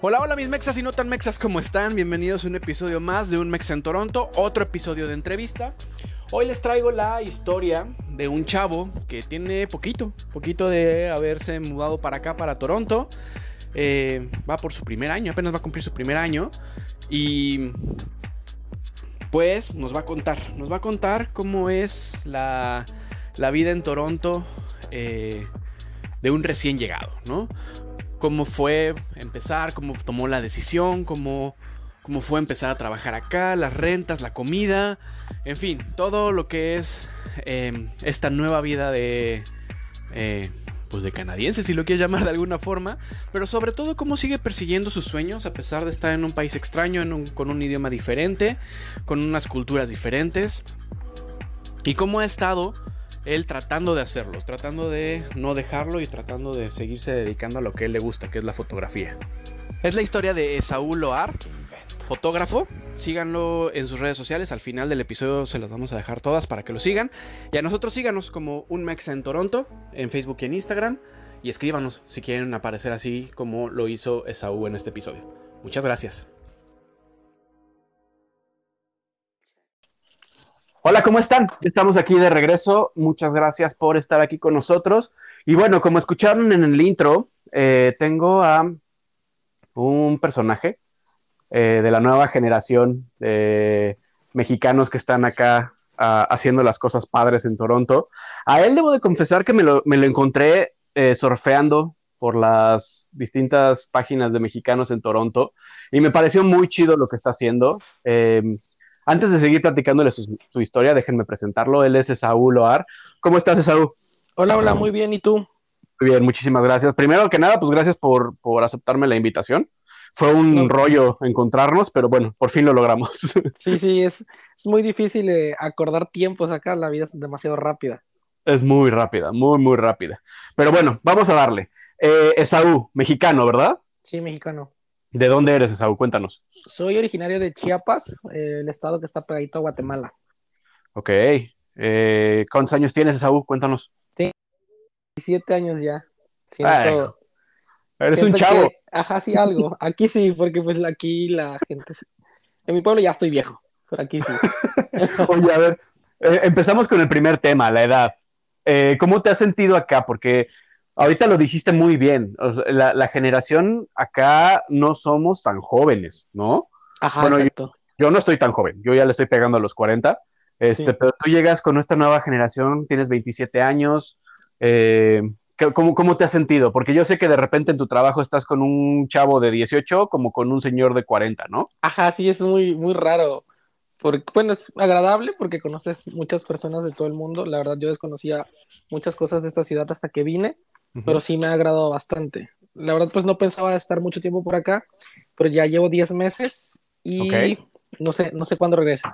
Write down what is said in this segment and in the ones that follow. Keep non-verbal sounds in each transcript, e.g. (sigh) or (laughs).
Hola, hola mis mexas y no tan mexas, ¿cómo están? Bienvenidos a un episodio más de Un Mex en Toronto, otro episodio de entrevista. Hoy les traigo la historia de un chavo que tiene poquito, poquito de haberse mudado para acá, para Toronto. Eh, va por su primer año, apenas va a cumplir su primer año. Y pues nos va a contar, nos va a contar cómo es la, la vida en Toronto eh, de un recién llegado, ¿no? Cómo fue empezar, cómo tomó la decisión, cómo, cómo fue empezar a trabajar acá, las rentas, la comida, en fin, todo lo que es em, esta nueva vida de... Eh, pues de canadiense, si lo quieres llamar de alguna forma, pero sobre todo cómo sigue persiguiendo sus sueños a pesar de estar en un país extraño, con un idioma diferente, con unas culturas diferentes, y cómo ha estado él tratando de hacerlo, tratando de no dejarlo y tratando de seguirse dedicando a lo que él le gusta, que es la fotografía. Es la historia de Esaú Loar, fotógrafo. Síganlo en sus redes sociales. Al final del episodio se las vamos a dejar todas para que lo sigan. Y a nosotros síganos como un Mexa en Toronto, en Facebook y en Instagram. Y escríbanos si quieren aparecer así como lo hizo Esaú en este episodio. Muchas gracias. Hola, ¿cómo están? Estamos aquí de regreso. Muchas gracias por estar aquí con nosotros. Y bueno, como escucharon en el intro, eh, tengo a un personaje eh, de la nueva generación de mexicanos que están acá ah, haciendo las cosas padres en Toronto. A él debo de confesar que me lo, encontré eh, surfeando por las distintas páginas de mexicanos en Toronto y me pareció muy chido lo que está haciendo. Antes de seguir platicándole su, historia, déjenme presentarlo. Él es Esaú Loar. ¿Cómo estás, Esaú? Hola, hola, muy bien. ¿Y tú? Muy bien, muchísimas gracias. Primero que nada, pues gracias por, aceptarme la invitación. Fue un rollo encontrarnos, pero bueno, por fin lo logramos. (laughs) Sí, sí, es, muy difícil eh, acordar tiempos acá, la vida es demasiado rápida. Es muy rápida, muy, muy rápida. Pero bueno, vamos a darle. Eh, Esaú, mexicano, ¿verdad? Sí, mexicano. ¿De dónde eres, Esaú? Cuéntanos. Soy originario de Chiapas, eh, el estado que está pegadito a Guatemala. Ok. Eh, ¿Cuántos años tienes, Esaú? Cuéntanos. Tengo 17 años ya. Siento, eres un chavo. ajá, sí, algo. (laughs) Aquí sí, porque pues aquí la gente... En mi pueblo ya estoy viejo, pero aquí sí. (laughs) Oye, a ver, eh, empezamos con el primer tema, la edad. ¿Cómo te has sentido acá? Porque Ahorita lo dijiste muy bien. la, generación acá no somos tan jóvenes, ¿no? Ajá, bueno, Yo, no estoy tan joven. Yo ya le estoy pegando a los 40. Este, Pero tú llegas con esta nueva generación, tienes 27 años. Eh, ¿cómo, ¿Cómo te has sentido? Porque yo sé que de repente en tu trabajo estás con un chavo de 18 como con un señor de 40, ¿no? Ajá, sí, es muy, muy raro. Porque, bueno, es agradable porque conoces muchas personas de todo el mundo. La verdad, yo desconocía muchas cosas de esta ciudad hasta que vine pero sí me ha agradado bastante. La verdad, pues no pensaba estar mucho tiempo por acá, pero ya llevo 10 meses y no sé, no sé cuándo regrese.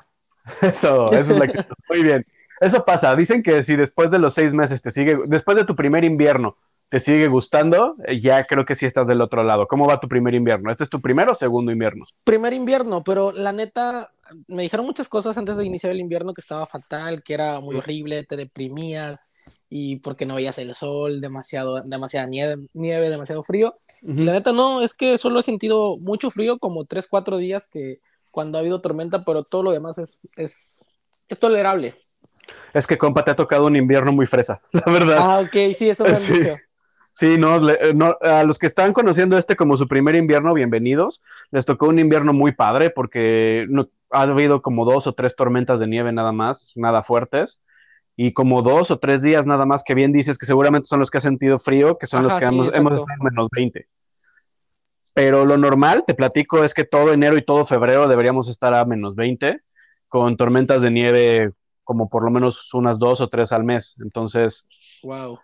(laughs) Eso, eso es la que... (laughs) Muy bien. Eso pasa. Dicen que si después de los seis meses te sigue, después de tu primer invierno, te sigue gustando, eh, ya creo que sí estás del otro lado. ¿Cómo va tu primer invierno? ¿Este es tu primero o segundo invierno? Primer invierno, pero la neta, me dijeron muchas cosas antes de iniciar el invierno que estaba fatal, que era muy horrible, te deprimías, y porque no veías el sol, demasiado, demasiada nieve, nieve demasiado frío. La neta no, es que solo he sentido mucho frío, como 3, 4 días que cuando ha habido tormenta, pero todo lo demás es, es, es tolerable. Es que, compa, te ha tocado un invierno muy fresa, (laughs) la verdad. Ah, ok, sí, eso me han (laughs) sí. dicho. Sí, no, no, a los que están conociendo este como su primer invierno, bienvenidos. Les tocó un invierno muy padre porque no, ha habido como dos o tres tormentas de nieve nada más, nada fuertes y como dos o tres días nada más que bien dices que seguramente son los que ha sentido frío, que son los que hemos, hemos estado menos 20. Pero lo normal, te platico, es que todo enero y todo febrero deberíamos estar a menos 20, con tormentas de nieve como por lo menos unas dos o tres al mes. Entonces, wow.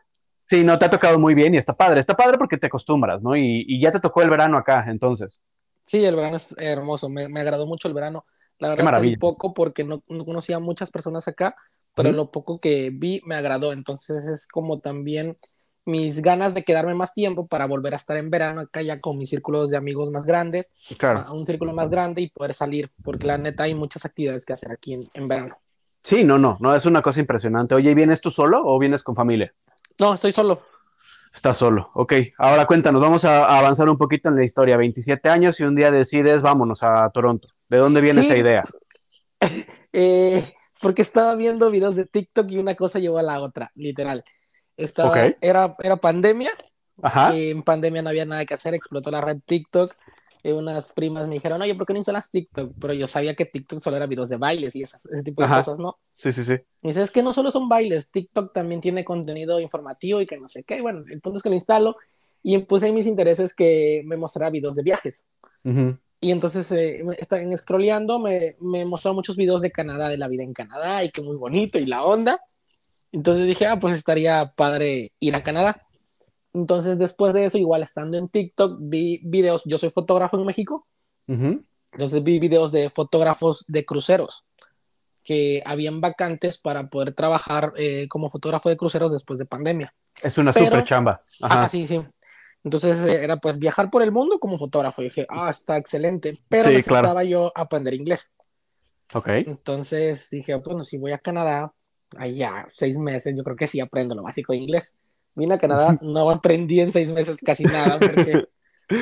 Sí, no, te ha tocado muy bien y está padre. Está padre porque te acostumbras, ¿no? Y, ya te tocó el verano acá, entonces. Sí, el verano es hermoso. Me, agradó mucho el verano. La verdad, un poco porque no, no, conocía a muchas personas acá, pero lo poco que vi me agradó. Entonces es como también mis ganas de quedarme más tiempo para volver a estar en verano acá ya con mis círculos de amigos más grandes, claro. un círculo más grande y poder salir, porque la neta hay muchas actividades que hacer aquí en, verano. Sí, no, no, no, es una cosa impresionante. Oye, ¿vienes tú solo o vienes con familia? No, estoy solo. Estás solo, ok. Ahora cuéntanos, vamos a, avanzar un poquito en la historia. 27 años y un día decides, vámonos a Toronto. ¿De dónde viene esa idea? (laughs) Eh, porque estaba viendo videos de TikTok y una cosa llevó a la otra, literal. Estaba, era, era pandemia. Ajá. Y en pandemia no había nada que hacer, explotó la red TikTok. Y unas primas me dijeron, oye, ¿por qué no instalas TikTok? Pero yo sabía que TikTok solo era videos de bailes y ese tipo de cosas, ¿no? Sí, sí, sí. Y dices, es que no solo son bailes, TikTok también tiene contenido informativo y que no sé qué. Y bueno, el punto es que lo instalo y puse mis intereses que me mostrara videos de viajes. Y entonces, eh, están scrolleando, me, me mostró muchos videos de Canadá, de la vida en Canadá y que muy bonito y la onda. Entonces dije, ah, pues estaría padre ir a Canadá. Entonces, después de eso, igual estando en TikTok, vi videos, yo soy fotógrafo en México, entonces vi videos de fotógrafos de cruceros que habían vacantes para poder trabajar eh, como fotógrafo de cruceros después de pandemia. Es una super chamba. Ajá. sí, sí. Entonces eh, era pues viajar por el mundo como fotógrafo. Y dije, ah, está excelente. Pero necesitaba yo aprender inglés. Ok. Entonces dije, bueno, si voy a Canadá, allá seis meses, yo creo que sí aprendo lo básico de inglés. Vine a Canadá, no aprendí en seis meses casi nada, porque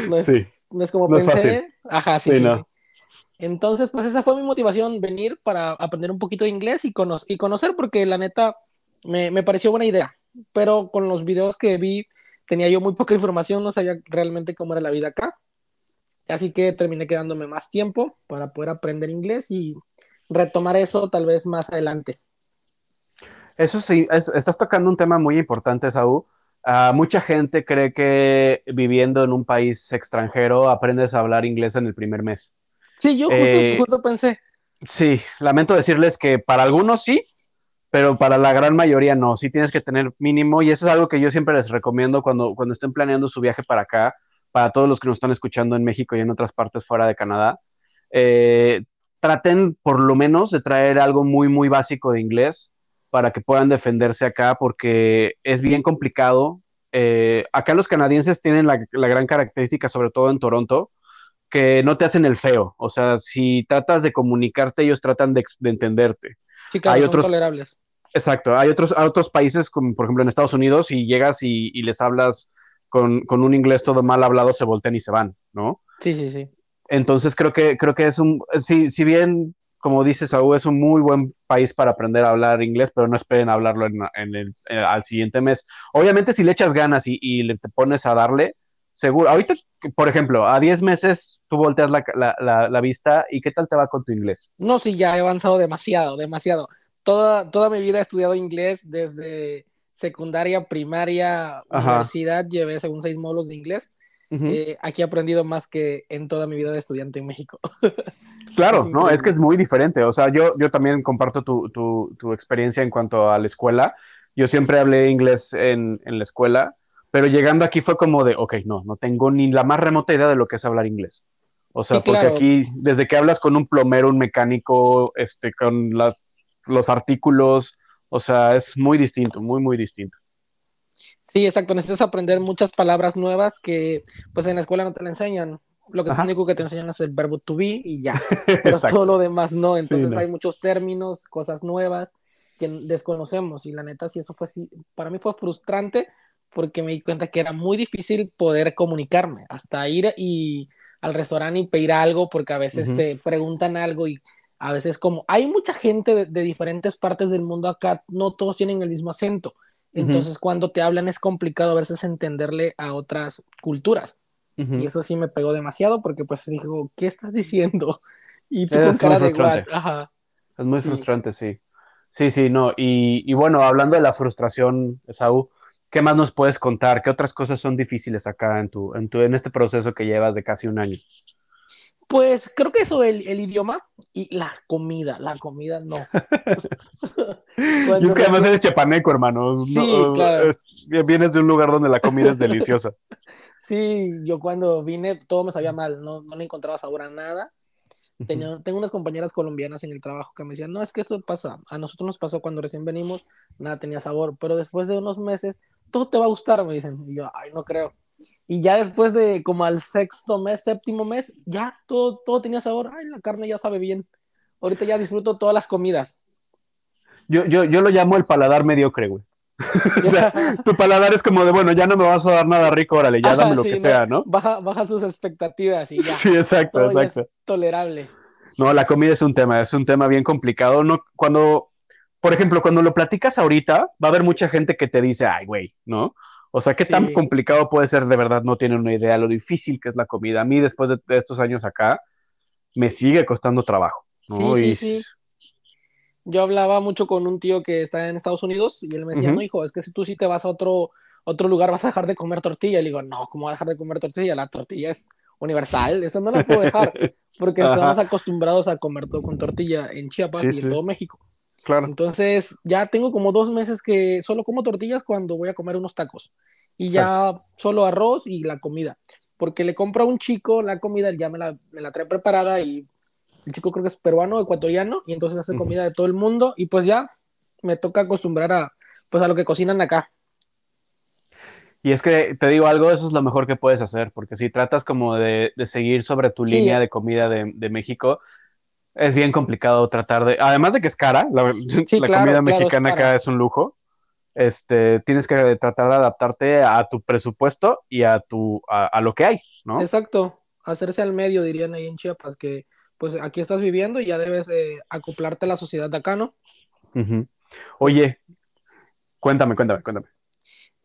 no es, no es como pensé. Ajá, sí, sí, Entonces, pues esa fue mi motivación, venir para aprender un poquito de inglés y, y conocer, porque la neta me, me, pareció buena idea. Pero con los videos que vi, tenía yo muy poca información, no sabía realmente cómo era la vida acá. Así que terminé quedándome más tiempo para poder aprender inglés y retomar eso tal vez más adelante. Eso sí, estás tocando un tema muy importante, Saúl. Uh, mucha gente cree que viviendo en un país extranjero aprendes a hablar inglés en el primer mes. Sí, yo justo, eh, pensé. Sí, lamento decirles que para algunos sí, pero para la gran mayoría no. Sí tienes que tener mínimo, y eso es algo que yo siempre les recomiendo cuando, cuando estén planeando su viaje para acá, para todos los que nos están escuchando en México y en otras partes fuera de Canadá. Eh, traten por lo menos de traer algo muy, muy básico de inglés para que puedan defenderse acá, porque es bien complicado. Eh, acá los canadienses tienen la, gran característica, sobre todo en Toronto, que no te hacen el feo. O sea, si tratas de comunicarte, ellos tratan de, entenderte. Sí, claro, hay son otros, tolerables. Exacto. Hay otros, otros países, como por ejemplo en Estados Unidos, y llegas y, les hablas con, con, un inglés todo mal hablado, se voltean y se van, ¿no? Sí, sí, sí. Entonces creo que, creo que es un, si, si bien como dice Saúl, es un muy buen país para aprender a hablar inglés, pero no esperen hablarlo en, el, eh, al siguiente mes. Obviamente, si le echas ganas y, le te pones a darle, seguro. Ahorita, por ejemplo, a 10 meses tú volteas la, vista y ¿qué tal te va con tu inglés? No, sí, ya he avanzado demasiado, demasiado. Toda, toda mi vida he estudiado inglés desde secundaria, primaria, universidad, llevé según seis módulos de inglés. Eh, aquí he aprendido más que en toda mi vida de estudiante en México. (laughs) Claro, no, es que es muy diferente. O sea, yo, yo también comparto tu, tu, tu, experiencia en cuanto a la escuela. Yo siempre hablé inglés en, en, la escuela, pero llegando aquí fue como de, ok, no, no tengo ni la más remota idea de lo que es hablar inglés. O sea, porque aquí, desde que hablas con un plomero, un mecánico, este, con las, los artículos, o sea, es muy distinto, muy, muy distinto. Sí, exacto. Necesitas aprender muchas palabras nuevas que, pues, en la escuela no te la enseñan lo que único que te enseñan es el verbo to be y ya, (laughs) pero todo lo demás no, entonces hay muchos términos, cosas nuevas que desconocemos y la neta sí eso fue para mí fue frustrante porque me di cuenta que era muy difícil poder comunicarme, hasta ir y al restaurante y pedir algo porque a veces te preguntan algo y a veces como hay mucha gente de, diferentes partes del mundo acá, no todos tienen el mismo acento. Entonces, cuando te hablan es complicado a veces entenderle a otras culturas. Y eso sí me pegó demasiado porque pues dijo, ¿qué estás diciendo? (laughs) Y tú con cara de igual. Ajá. Es muy frustrante, sí. Sí, sí, no. Y, bueno, hablando de la frustración, Saúl, ¿qué más nos puedes contar? ¿Qué otras cosas son difíciles acá en tu, en tu, en este proceso que llevas de casi un año? Pues creo que eso, el, el idioma y la comida. La comida no. (laughs) es que además eres chapaneco, hermano. Sí, claro. Vienes de un lugar donde la comida es deliciosa. (laughs) Sí, yo cuando vine todo me sabía mal, no, no le encontraba sabor a nada. tengo unas compañeras colombianas en el trabajo que me decían, no, es que eso pasa, a nosotros nos pasó cuando recién venimos, nada tenía sabor, pero después de unos meses, todo te va a gustar, me dicen. Y yo, ay, no creo. Y ya después de como al sexto mes, séptimo mes, ya todo, todo tenía sabor, ay, la carne ya sabe bien. Ahorita ya disfruto todas las comidas. Yo, yo, yo lo llamo el paladar mediocre, güey. (laughs) o sea, (laughs) tu paladar es como de, bueno, ya no me vas a dar nada rico, órale, ya dame lo que sea, ¿no? Baja, baja sus expectativas y ya. (laughs) Sí, exacto, exacto. Es tolerable. No, la comida es un tema, es un tema bien complicado. No, cuando, por ejemplo, cuando lo platicas ahorita, va a haber mucha gente que te dice, ay, güey, ¿no? O sea, ¿qué tan complicado puede ser de verdad? No tienen una idea lo difícil que es la comida. A mí, después de estos años acá, me sigue costando trabajo. ¿no? Sí, sí, Yo hablaba mucho con un tío que está en Estados Unidos y él me decía, no, hijo, es que si tú sí te vas a otro, otro lugar vas a dejar de comer tortilla. Y le digo, no, ¿cómo voy a dejar de comer tortilla? La tortilla es universal, eso no la puedo dejar, (laughs) porque estamos acostumbrados a comer todo con tortilla en Chiapas y en todo México. Claro. Entonces, ya tengo como dos meses que solo como tortillas cuando voy a comer unos tacos. Y ya solo arroz y la comida. Porque le compro a un chico la comida, ya me la, me la trae preparada y el chico creo que es peruano, ecuatoriano, y entonces hace comida de todo el mundo y pues ya me toca acostumbrar a, pues a lo que cocinan acá. Y es que te digo algo, eso es lo mejor que puedes hacer, porque si tratas como de, de seguir sobre tu línea de comida de, de, México, es bien complicado tratar de, además de que es cara, la, la comida mexicana acá es un lujo, este, tienes que tratar de adaptarte a tu presupuesto y a, tu, a, lo que hay, ¿no? Exacto, hacerse al medio, dirían ahí en Chiapas, que pues aquí estás viviendo y ya debes eh, acoplarte a la sociedad de acá, ¿no? Oye, cuéntame, cuéntame, cuéntame.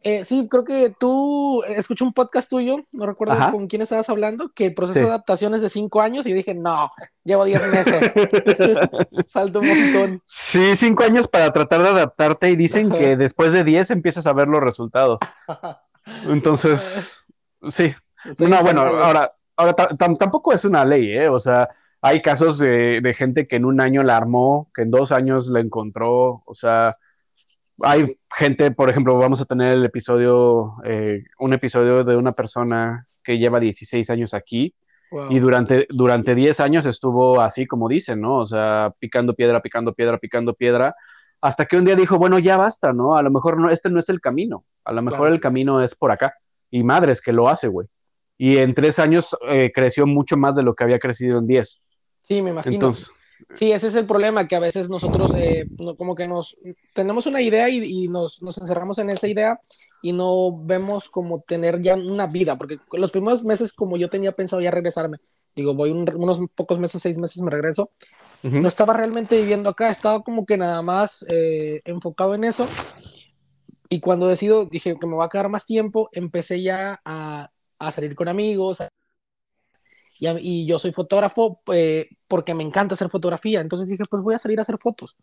Eh, sí, creo que tú eh, escuché un podcast tuyo, no recuerdo con quién estabas hablando, que el proceso de adaptación es de cinco años y yo dije, no, llevo diez meses. (laughs) Falta un montón. Sí, cinco años para tratar de adaptarte y dicen que después de diez empiezas a ver los resultados. (laughs) Entonces, sí. no, bueno, ahora, ahora tampoco es una ley, ¿eh? O sea, hay casos de, de gente que en un año la armó, que en dos años la encontró, o sea hay gente, por ejemplo, vamos a tener el episodio, eh, un episodio de una persona que lleva 16 años aquí y durante, durante 10 años estuvo así como dicen, ¿no? O sea, picando piedra, picando piedra, picando piedra, hasta que un día dijo, bueno, ya basta, ¿no? A lo mejor no, este no es el camino, a lo mejor el camino es por acá. Y madres que lo hace, güey. Y en tres años eh, creció mucho más de lo que había crecido en 10. Sí, me imagino. Entonces, Sí, ese es el problema, que a veces nosotros eh, como que nos tenemos una idea y, nos, nos, encerramos en esa idea y no vemos como tener ya una vida, porque los primeros meses como yo tenía pensado ya regresarme, digo, voy unos pocos meses, seis meses me regreso, no estaba realmente viviendo acá, estaba como que nada más eh, enfocado en eso y cuando decido, dije que me va a quedar más tiempo, empecé ya a, a salir con amigos, a y, yo soy fotógrafo eh, porque me encanta hacer fotografía. Entonces dije, pues voy a salir a hacer fotos,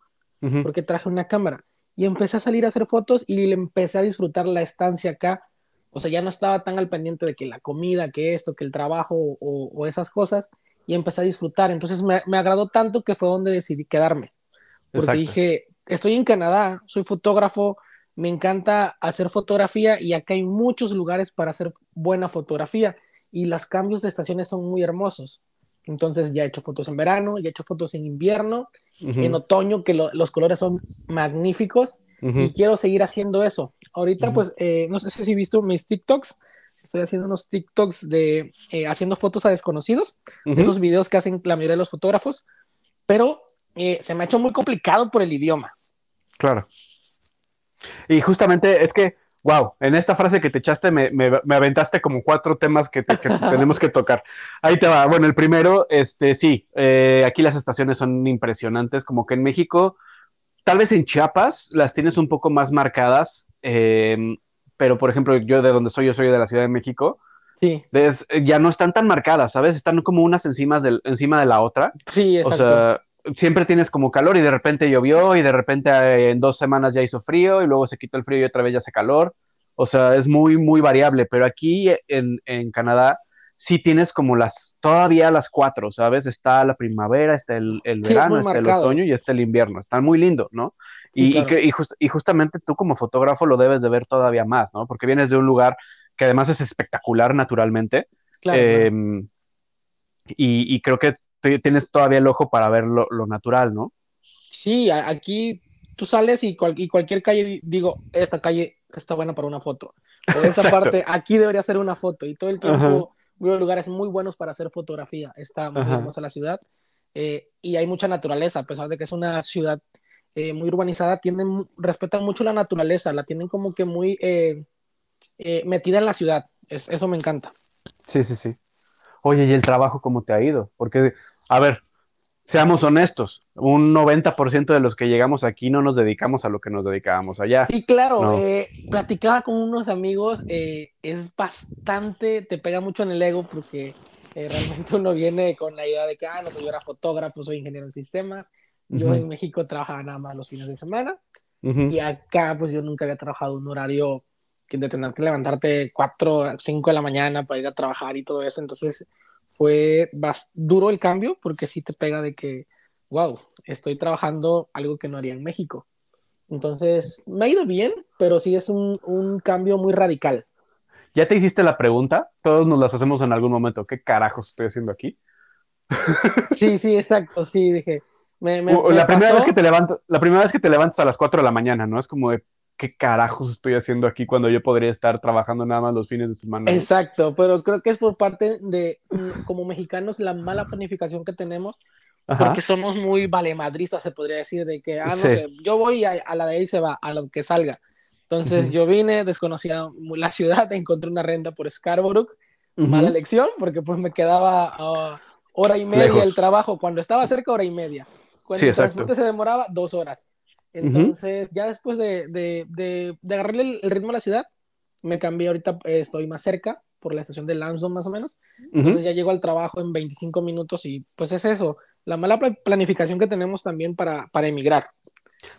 porque traje una cámara. Y empecé a salir a hacer fotos y empecé a disfrutar la estancia acá. O sea, ya no estaba tan al pendiente de que la comida, que esto, que el trabajo o, esas cosas. Y empecé a disfrutar. Entonces me, me, agradó tanto que fue donde decidí quedarme. Porque dije, estoy en Canadá, soy fotógrafo, me encanta hacer fotografía y acá hay muchos lugares para hacer buena fotografía y los cambios de estaciones son muy hermosos. Entonces ya he hecho fotos en verano, ya he hecho fotos en invierno, en otoño, que los colores son magníficos y quiero seguir haciendo eso. Ahorita pues eh, no sé si has visto mis TikToks, estoy haciendo unos TikToks de eh, haciendo fotos a desconocidos, esos videos que hacen la mayoría de los fotógrafos, pero eh, se me ha hecho muy complicado por el idioma. Claro. Y justamente es que wow, en esta frase que te echaste me, me, aventaste como cuatro temas que, (laughs) tenemos que tocar. Ahí te va. Bueno, el primero, este, sí, eh, aquí las estaciones son impresionantes, como que en México, tal vez en Chiapas las tienes un poco más marcadas, em, pero por ejemplo, yo de donde soy, yo soy de la Ciudad de México. Sí. ya no están tan marcadas, ¿sabes? Están como unas encima de, encima de la otra. Sí, exacto. O sea, siempre tienes como calor y de repente llovió y de repente eh, en dos semanas ya hizo frío y luego se quitó el frío y otra vez ya hace calor. O sea, es muy, muy variable, pero aquí en, en Canadá sí tienes como las, todavía las cuatro, ¿sabes? Está la primavera, está el, el verano, está el otoño y está el invierno. Está muy lindo, ¿no? y, y, y, justamente tú como fotógrafo lo debes de ver todavía más, ¿no? Porque vienes de un lugar que además es espectacular naturalmente. Em, y, y, creo que tienes todavía el ojo para ver lo, natural, ¿no? Sí, aquí tú sales y, cualquier calle, digo, esta calle está buena para una foto. O esta parte, aquí debería ser una foto. Y todo el tiempo veo lugares muy buenos para hacer fotografía. Está muy hermosa la ciudad. Eh, y hay mucha naturaleza, a pesar de que es una ciudad eh, muy urbanizada, tienen, respetan mucho la naturaleza, la tienen como que muy eh, eh, metida en la ciudad. eso me encanta. Sí, sí, sí. Oye, ¿y el trabajo cómo te ha ido? Porque, a ver, seamos honestos, un 90% de los que llegamos aquí no nos dedicamos a lo que nos dedicábamos allá. Sí, claro, platicaba con unos amigos, es bastante, te pega mucho en el ego porque realmente uno viene con la idea de que, ah, no, pues yo era fotógrafo, soy ingeniero en sistemas, yo en México trabajaba nada más los fines de semana y acá pues yo nunca había trabajado un horario de tener que levantarte 4, 5 de la mañana para ir a trabajar y todo eso. Entonces fue duro el cambio porque sí te pega de que, wow, estoy trabajando algo que no haría en México. Entonces me ha ido bien, pero sí es un, un cambio muy radical. ¿Ya te hiciste la pregunta? Todos nos las hacemos en algún momento. ¿Qué carajos estoy haciendo aquí? (laughs) Sí, sí, exacto. Sí, dije, la, primera vez que te levantas, la primera vez que te levantas a las 4 de la mañana, ¿no? Es como de, ¿qué carajos estoy haciendo aquí cuando yo podría estar trabajando nada más los fines de semana? Exacto, pero creo que es por parte de, mm, como mexicanos, la mala planificación que tenemos, porque somos muy valemadristas, se podría decir, de que, ah, no sé, yo voy a, la de ahí se va, a lo que salga. Entonces yo vine, desconocía la ciudad, (laughs) encontré una renta por Scarborough, mala elección, porque pues me quedaba uh, hora y media el trabajo, cuando estaba cerca, hora y media. Cuando el transporte se demoraba dos horas. Entonces, ya después de, de, de, de agarrarle el, ritmo a la ciudad, me cambié. Ahorita eh, estoy más cerca, por la estación de Lansdowne más o menos. Entonces ya llego al trabajo en 25 minutos y pues es eso, la mala planificación que tenemos también para, para emigrar.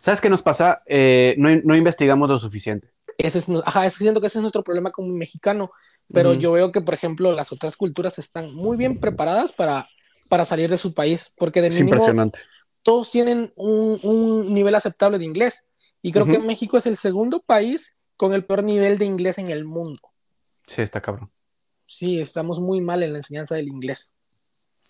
¿Sabes qué nos pasa? Eh, no, no, investigamos lo suficiente. Ese es, ajá, es, siento que ese es nuestro problema como mexicano, pero yo veo que, por ejemplo, las otras culturas están muy bien preparadas para, para salir de su país, porque de es impresionante todos tienen un, nivel aceptable de inglés. Y creo que México es el segundo país con el peor nivel de inglés en el mundo. Sí, está cabrón. Sí, estamos muy mal en la enseñanza del inglés.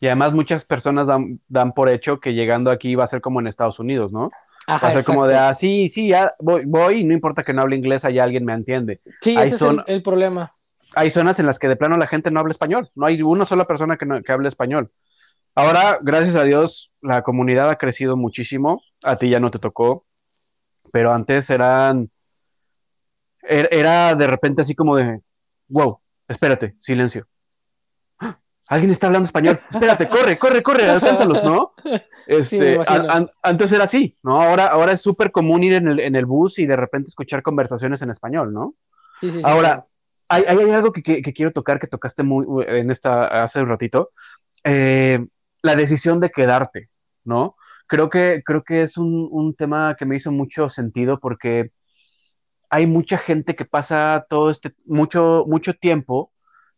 Y además muchas personas dan, por hecho que llegando aquí va a ser como en Estados Unidos, ¿no? va a ser como de, ah, sí, sí, ya voy, voy, no importa que no hable inglés, allá alguien me entiende. Sí, ese es el, problema. Hay zonas en las que de plano la gente no habla español, no hay una sola persona que, no, que hable español. Ahora, gracias a Dios, la comunidad ha crecido muchísimo. A ti ya no te tocó, pero antes eran. Er, era de repente así como de. Wow, espérate, silencio. ¡Ah! (gasps) Alguien está hablando español. Espérate, corre, corre, corre, alcánzalos, ¿no? (laughs) Este, antes era así, ¿no? Ahora, ahora es súper común ir en el, en el, bus y de repente escuchar conversaciones en español, ¿no? Sí, sí, ahora, hay, hay, algo que, que, quiero tocar que tocaste muy, en esta hace un ratito. Eh, la decisión de quedarte, ¿no? Creo que, creo que es un, tema que me hizo mucho sentido porque hay mucha gente que pasa todo este, mucho, mucho tiempo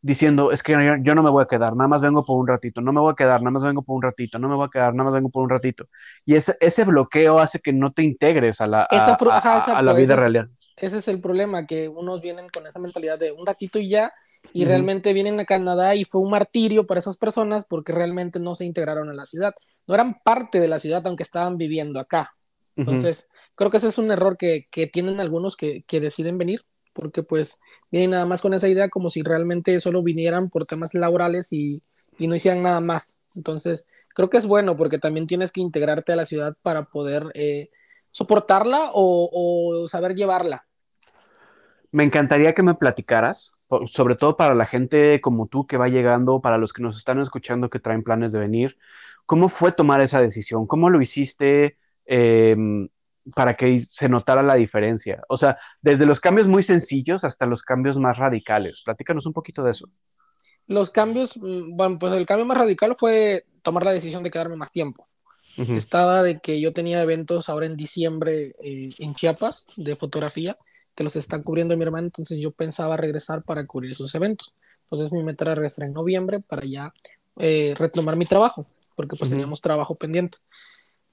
diciendo, es que yo, no me voy a quedar, nada más vengo por un ratito, no me voy a quedar, nada más vengo por un ratito, no me voy a quedar, nada más vengo por un ratito. Y ese, ese bloqueo hace que no te integres a la, a, la vida real. Ese es el problema, que unos vienen con esa mentalidad de un ratito y ya, y realmente vienen a Canadá y fue un martirio para esas personas porque realmente no se integraron a la ciudad. No eran parte de la ciudad aunque estaban viviendo acá. Entonces, creo que ese es un error que, que tienen algunos que, que, deciden venir porque pues vienen nada más con esa idea como si realmente solo vinieran por temas laborales y, y no hicieran nada más. Entonces, creo que es bueno porque también tienes que integrarte a la ciudad para poder eh, soportarla o, o saber llevarla. Me encantaría que me platicaras sobre todo para la gente como tú que va llegando, para los que nos están escuchando que traen planes de venir, ¿cómo fue tomar esa decisión? ¿Cómo lo hiciste em, para que se notara la diferencia? O sea, desde los cambios muy sencillos hasta los cambios más radicales. Platícanos un poquito de eso. Los cambios, mm, bueno, pues el cambio más radical fue tomar la decisión de quedarme más tiempo. Estaba de que yo tenía eventos ahora en diciembre eh, en Chiapas de fotografía que los están cubriendo mi hermano, entonces yo pensaba regresar para cubrir esos eventos. Entonces mi meta era regresar en noviembre para ya eh, retomar mi trabajo, porque pues teníamos trabajo pendiente.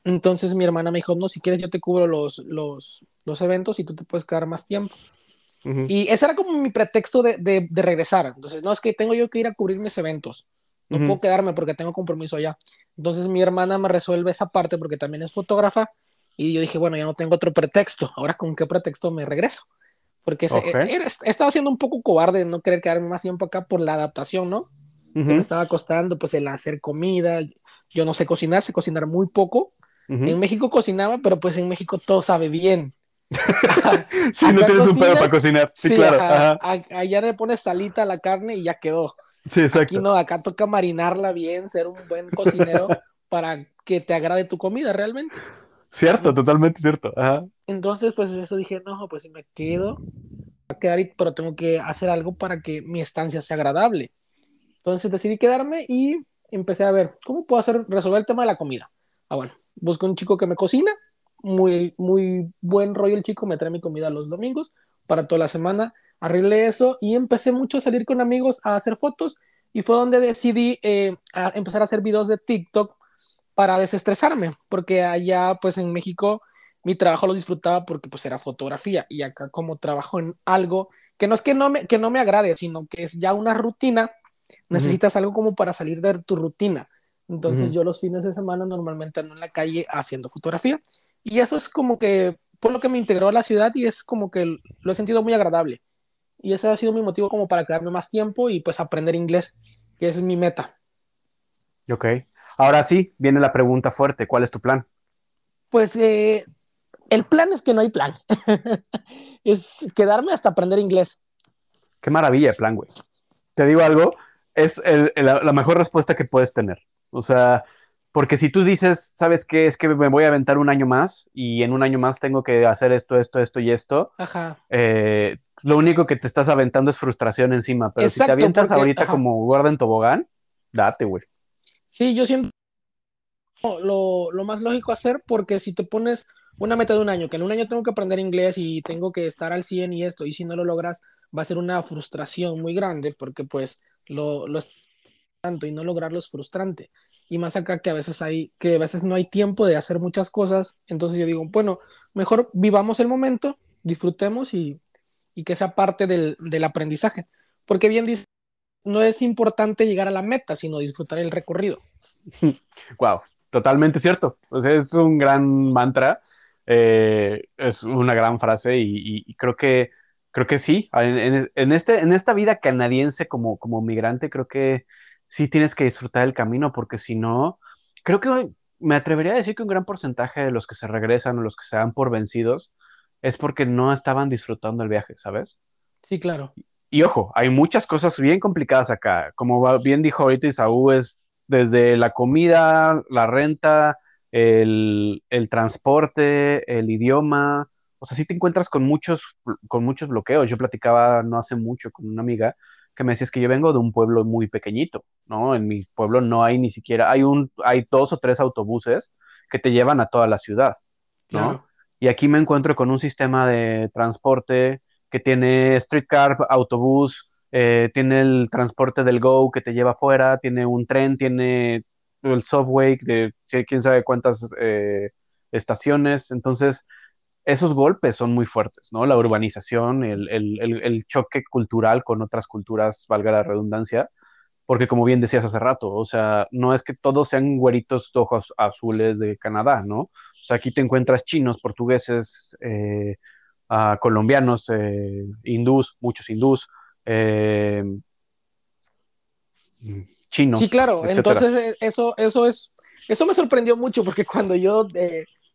Entonces mi hermana me dijo, no, si quieres yo te cubro los, los, los eventos y tú te puedes quedar más tiempo. Y ese era como mi pretexto de, de, de, regresar. Entonces, no, es que tengo yo que ir a cubrir mis eventos. No puedo quedarme porque tengo compromiso allá. Entonces mi hermana me resuelve esa parte porque también es fotógrafa y yo dije, bueno, ya no tengo otro pretexto. (laughs) Ahora, ¿con qué pretexto me regreso? Porque he estado siendo un poco cobarde no querer quedarme más tiempo acá por la adaptación, ¿no? Me estaba costando, pues, el hacer comida. Yo no sé cocinar, sé cocinar muy poco. En México cocinaba, pero pues en México todo sabe bien. (laughs) si no tienes un pedo para cocinar. Sí, claro. allá le pones salita a la carne y ya quedó. Sí, exacto. Aquí no, acá toca marinarla bien, ser un buen cocinero (laughs) para que te agrade tu comida realmente. Cierto, totalmente cierto. Entonces, pues eso dije, no, pues si me quedo, a quedar, pero tengo que hacer algo para que mi estancia sea agradable. Entonces decidí quedarme y empecé a ver cómo puedo hacer, resolver el tema de la comida. Ah, bueno, busco un chico que me cocina, muy, muy buen rollo el chico, me trae mi comida los domingos para toda la semana. Arreglé eso y empecé mucho a salir con amigos a hacer fotos y fue donde decidí eh, empezar a hacer videos de TikTok para desestresarme, porque allá pues en México mi trabajo lo disfrutaba porque pues era fotografía y acá como trabajo en algo que no es que no me, que no me agrade, sino que es ya una rutina, necesitas algo como para salir de tu rutina. Entonces yo los fines de semana normalmente ando en la calle haciendo fotografía y eso es como que por lo que me integró a la ciudad y es como que lo he sentido muy agradable. Y ese ha sido mi motivo como para quedarme más tiempo y pues aprender inglés, que es mi meta. Ok. Ahora sí, viene la pregunta fuerte. ¿Cuál es tu plan? Pues eh, el plan es que no hay plan. (laughs) es quedarme hasta aprender inglés. Qué maravilla el plan, güey. Te digo algo, es la mejor respuesta que puedes tener. O sea, porque si tú dices, ¿sabes qué? Es que me voy a aventar un año más y en un año más tengo que hacer esto, esto, esto y esto. Ajá. Eh, lo único que te estás aventando es frustración encima. Pero si te avientas ahorita como guarda en tobogán, date, güey. Sí, yo siento lo, lo más lógico hacer porque si te pones una meta de un año, que en un año tengo que aprender inglés y tengo que estar al 100 y esto, y si no lo logras, va a ser una frustración muy grande porque pues lo, lo tanto y no lograrlo es frustrante. Y más acá que a veces hay, que a veces no hay tiempo de hacer muchas cosas, entonces yo digo, bueno, mejor vivamos el momento, disfrutemos y, y que sea parte del, del, aprendizaje, porque bien dice, no es importante llegar a la meta, sino disfrutar el recorrido. (laughs) Wow, totalmente cierto, o sea, es un gran mantra, eh, es una gran frase y, y, creo que creo que sí, en, en, este, en esta vida canadiense como, como migrante, creo que sí tienes que disfrutar el camino, porque si no, creo que me atrevería a decir que un gran porcentaje de los que se regresan o los que se dan por vencidos es porque no estaban disfrutando el viaje, ¿sabes? Sí, claro. Y, ojo, hay muchas cosas bien complicadas acá. Como bien dijo ahorita Isaú, es desde la comida, la renta, el, el, transporte, el idioma. O sea, sí te encuentras con muchos, con muchos bloqueos. Yo platicaba no hace mucho con una amiga que me decías que yo vengo de un pueblo muy pequeñito, ¿no? En mi pueblo no hay ni siquiera, hay un, hay dos o tres autobuses que te llevan a toda la ciudad, ¿no? Y aquí me encuentro con un sistema de transporte que tiene streetcar, autobús, eh, tiene el transporte del Go que te lleva afuera, tiene un tren, tiene el subway de quién sabe cuántas eh, estaciones. Entonces, esos golpes son muy fuertes, ¿no? La urbanización, el, choque cultural con otras culturas, valga la redundancia, porque como bien decías hace rato, o sea, no es que todos sean güeritos de ojos azules de Canadá, ¿no? O sea, aquí te encuentras chinos, portugueses, eh, colombianos, eh, hindús, muchos hindús, eh, chinos. Sí, claro, entonces eso, eso es, eso me sorprendió mucho porque (laughs) cuando yo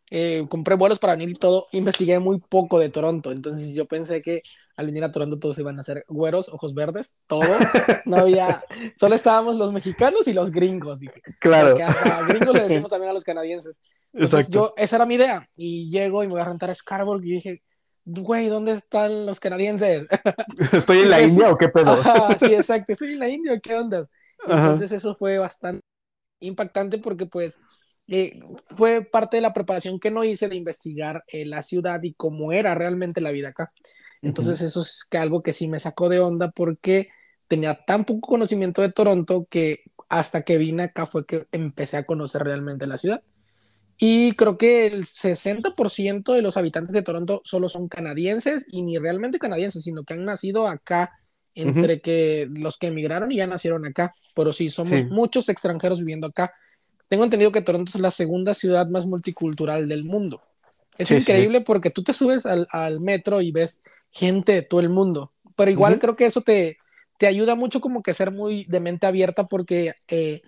eh, compré vuelos para venir y todo, investigué muy poco de Toronto, entonces yo pensé que al venir a Toronto todos iban a ser güeros, ojos verdes, todos, no había, (laughs) solo estábamos los mexicanos y los gringos, dije. Claro. Porque hasta (laughs) gringos le decimos también a los canadienses. Entonces yo, esa era mi idea, y llego y me voy a rentar a Scarborough y dije, güey, ¿dónde están los canadienses? (laughs) (laughs) ¿Estoy en la India o qué pedo? sí, exacto, estoy en la India, ¿qué onda? Entonces eso fue bastante impactante porque pues eh, fue parte de la preparación que no hice de investigar eh, la ciudad y cómo era realmente la vida acá. Entonces eso es que algo que sí me sacó de onda porque tenía tan poco conocimiento de Toronto que hasta que vine acá fue que empecé a conocer realmente la ciudad. Y creo que el 60% de los habitantes de Toronto solo son canadienses y ni realmente canadienses, sino que han nacido acá entre que los que emigraron y ya nacieron acá. Pero sí, somos muchos extranjeros viviendo acá. Tengo entendido que Toronto es la segunda ciudad más multicultural del mundo. Es increíble porque tú te subes al, metro y ves gente de todo el mundo, pero igual creo que eso te, te ayuda mucho como que ser muy de mente abierta porque eh,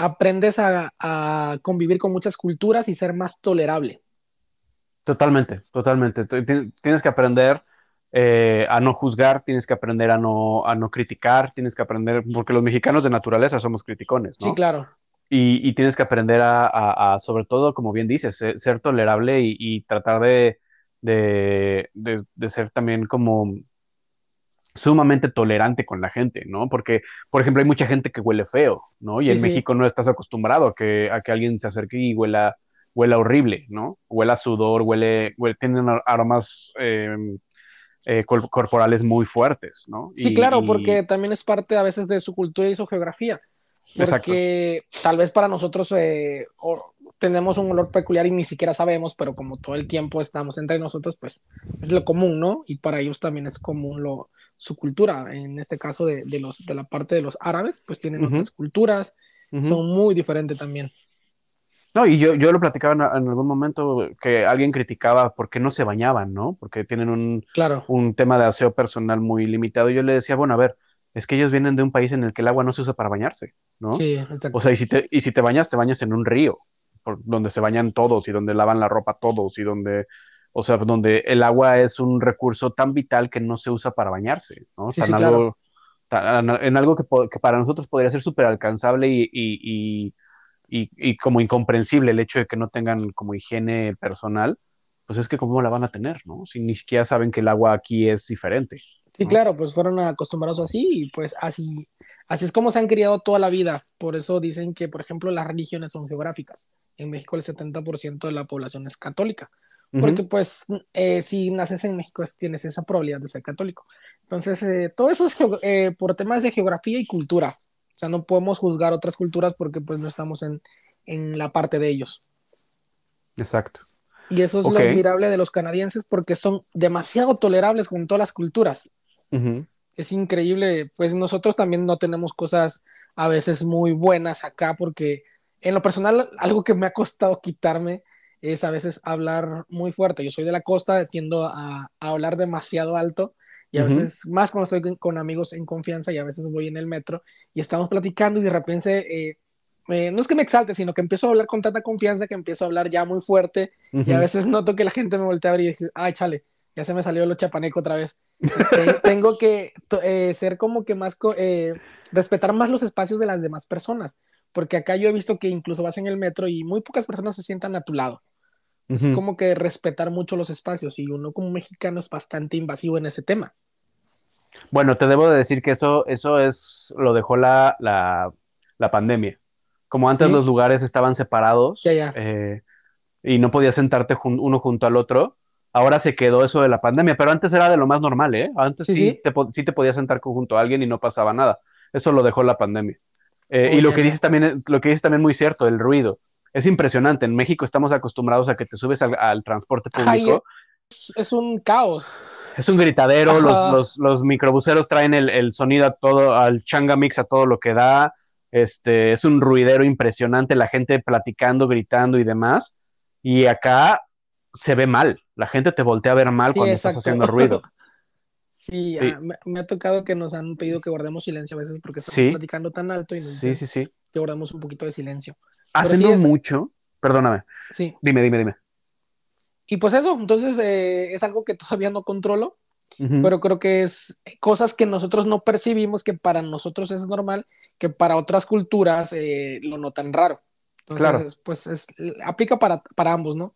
aprendes a, convivir con muchas culturas y ser más tolerable. Totalmente, totalmente. Tienes que aprender eh, a no juzgar, tienes que aprender a no, a no criticar, tienes que aprender, porque los mexicanos de naturaleza somos criticones, ¿no? Sí, claro. Y, tienes que aprender a, sobre todo, como bien dices, ser, tolerable y, tratar de, de, ser también como sumamente tolerante con la gente, ¿no? Porque, por ejemplo, hay mucha gente que huele feo, ¿no? Y en México no estás acostumbrado a que, a que alguien se acerque y huela, huela horrible, ¿no? Huela sudor, huele, huele tienen aromas em, eh, corporales muy fuertes, ¿no? Sí, claro, porque también es parte a veces de su cultura y su geografía. Porque tal vez para nosotros eh, tenemos un olor peculiar y ni siquiera sabemos, pero como todo el tiempo estamos entre nosotros, pues es lo común, ¿no? Y para ellos también es común lo, su cultura. En este caso de, de los, de la parte de los árabes, pues tienen otras culturas, son muy diferentes también. No, y yo, yo lo platicaba en, algún momento que alguien criticaba por qué no se bañaban, ¿no? Porque tienen un, claro. un tema de aseo personal muy limitado. Y yo le decía, bueno, a ver, es que ellos vienen de un país en el que el agua no se usa para bañarse, ¿no? Sí, exacto. O sea, y si te, y si te bañas, te bañas en un río, por, donde se bañan todos y donde lavan la ropa todos y donde, o sea, donde el agua es un recurso tan vital que no se usa para bañarse, ¿no? Sí, sí, algo, en algo que, que, para nosotros podría ser súper alcanzable y, y, y, como incomprensible el hecho de que no tengan como higiene personal, pues es que cómo la van a tener, ¿no? Si ni siquiera saben que el agua aquí es diferente. Sí, claro, pues fueron acostumbrados así y pues así, así es como se han criado toda la vida. Por eso dicen que, por ejemplo, las religiones son geográficas. En México el 70% de la población es católica. Porque pues eh, si naces en México tienes esa probabilidad de ser católico. Entonces, eh, todo eso es eh, por temas de geografía y cultura. O sea, no podemos juzgar otras culturas porque pues no estamos en, en la parte de ellos. Exacto. Y eso es lo admirable de los canadienses porque son demasiado tolerables con todas las culturas. Es increíble, pues nosotros también no tenemos cosas a veces muy buenas acá porque en lo personal algo que me ha costado quitarme es a veces hablar muy fuerte. Yo soy de la costa, tiendo a, a hablar demasiado alto y a veces, más cuando estoy con, amigos en confianza y a veces voy en el metro y estamos platicando y de repente, eh, no es que me exalte, sino que empiezo a hablar con tanta confianza que empiezo a hablar ya muy fuerte y a veces noto que la gente me voltea a ver y dice, ay, chale, ya se me salió lo chapaneco otra vez. (laughs) tengo que eh, ser como que más, eh, respetar más los espacios de las demás personas, porque acá yo he visto que incluso vas en el metro y muy pocas personas se sientan a tu lado. Es como que respetar mucho los espacios y uno como mexicano es bastante invasivo en ese tema. Bueno, te debo de decir que eso, eso es, lo dejó la, la, la pandemia. Como antes los lugares estaban separados eh, y no podías sentarte uno junto al otro, ahora se quedó eso de la pandemia, pero antes era de lo más normal, ¿eh? Antes sí, Te, sí te podías sentar junto a alguien y no pasaba nada. Eso lo dejó la pandemia. Eh, y lo que dices también, lo que dices también muy cierto, el ruido es impresionante. En México estamos acostumbrados a que te subes al, transporte público. es, un caos. Es un gritadero, los, los, microbuseros traen el, sonido a todo, al changa mix a todo lo que da. Este, es un ruidero impresionante, la gente platicando, gritando y demás. Y acá se ve mal, la gente te voltea a ver mal cuando estás haciendo ruido. (laughs) Sí, ah, me, ha tocado que nos han pedido que guardemos silencio a veces porque estamos platicando tan alto y sí, sí, sí. que guardemos un poquito de silencio. Haciendo mucho, perdóname. Sí. Dime, dime, dime. Y pues eso, entonces eh, es algo que todavía no controlo, pero creo que es cosas que nosotros no percibimos, que para nosotros es normal, que para otras culturas eh, lo notan raro. Entonces, pues es, aplica para, para ambos, ¿no?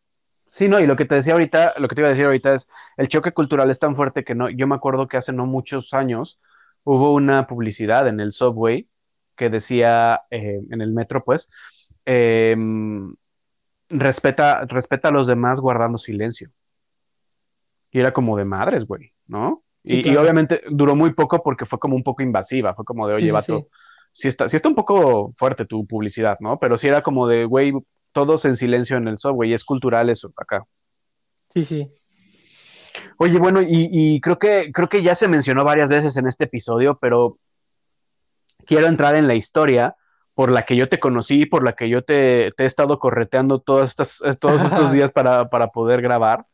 Sí, no, y lo que te decía ahorita, lo que te iba a decir ahorita es, el choque cultural es tan fuerte que no, yo me acuerdo que hace no muchos años hubo una publicidad en el subway que decía, eh, en el metro, pues, Em, respeta, respeta a los demás guardando silencio. Y era como de madres, güey, ¿no? y, obviamente duró muy poco porque fue como un poco invasiva, fue como de, oye, vato, sí, está, sí está un poco fuerte tu publicidad, ¿no? Pero sí era como de, güey, todos en silencio en el software y es cultural eso acá. Sí, sí. Oye, bueno, y, y, creo que creo que ya se mencionó varias veces en este episodio, pero quiero entrar en la historia por la que yo te conocí, por la que yo te, he estado correteando todas estas, eh, todos estos (laughs) días para, poder grabar.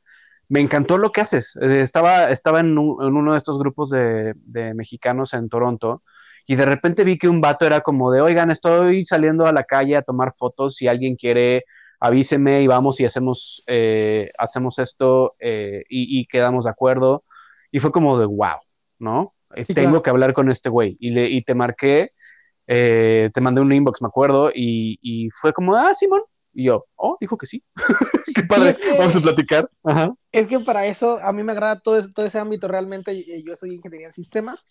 Me encantó lo que haces. Eh, estaba, estaba en, uno de estos grupos de, mexicanos en Toronto y de repente vi que un vato era como de, oigan, estoy saliendo a la calle a tomar fotos, si alguien quiere, avíseme y vamos y hacemos, eh, hacemos esto eh, y, quedamos de acuerdo. Y fue como de, wow, ¿no? Eh, tengo que hablar con este güey. Y, le, y te marqué, te mandé un inbox, me acuerdo, y, y fue como, ah, Simón, y yo, oh, dijo que sí. (laughs) Qué padre, vamos a platicar. Es que para eso a mí me agrada todo, ese, todo ese ámbito realmente. Yo soy ingeniero en sistemas,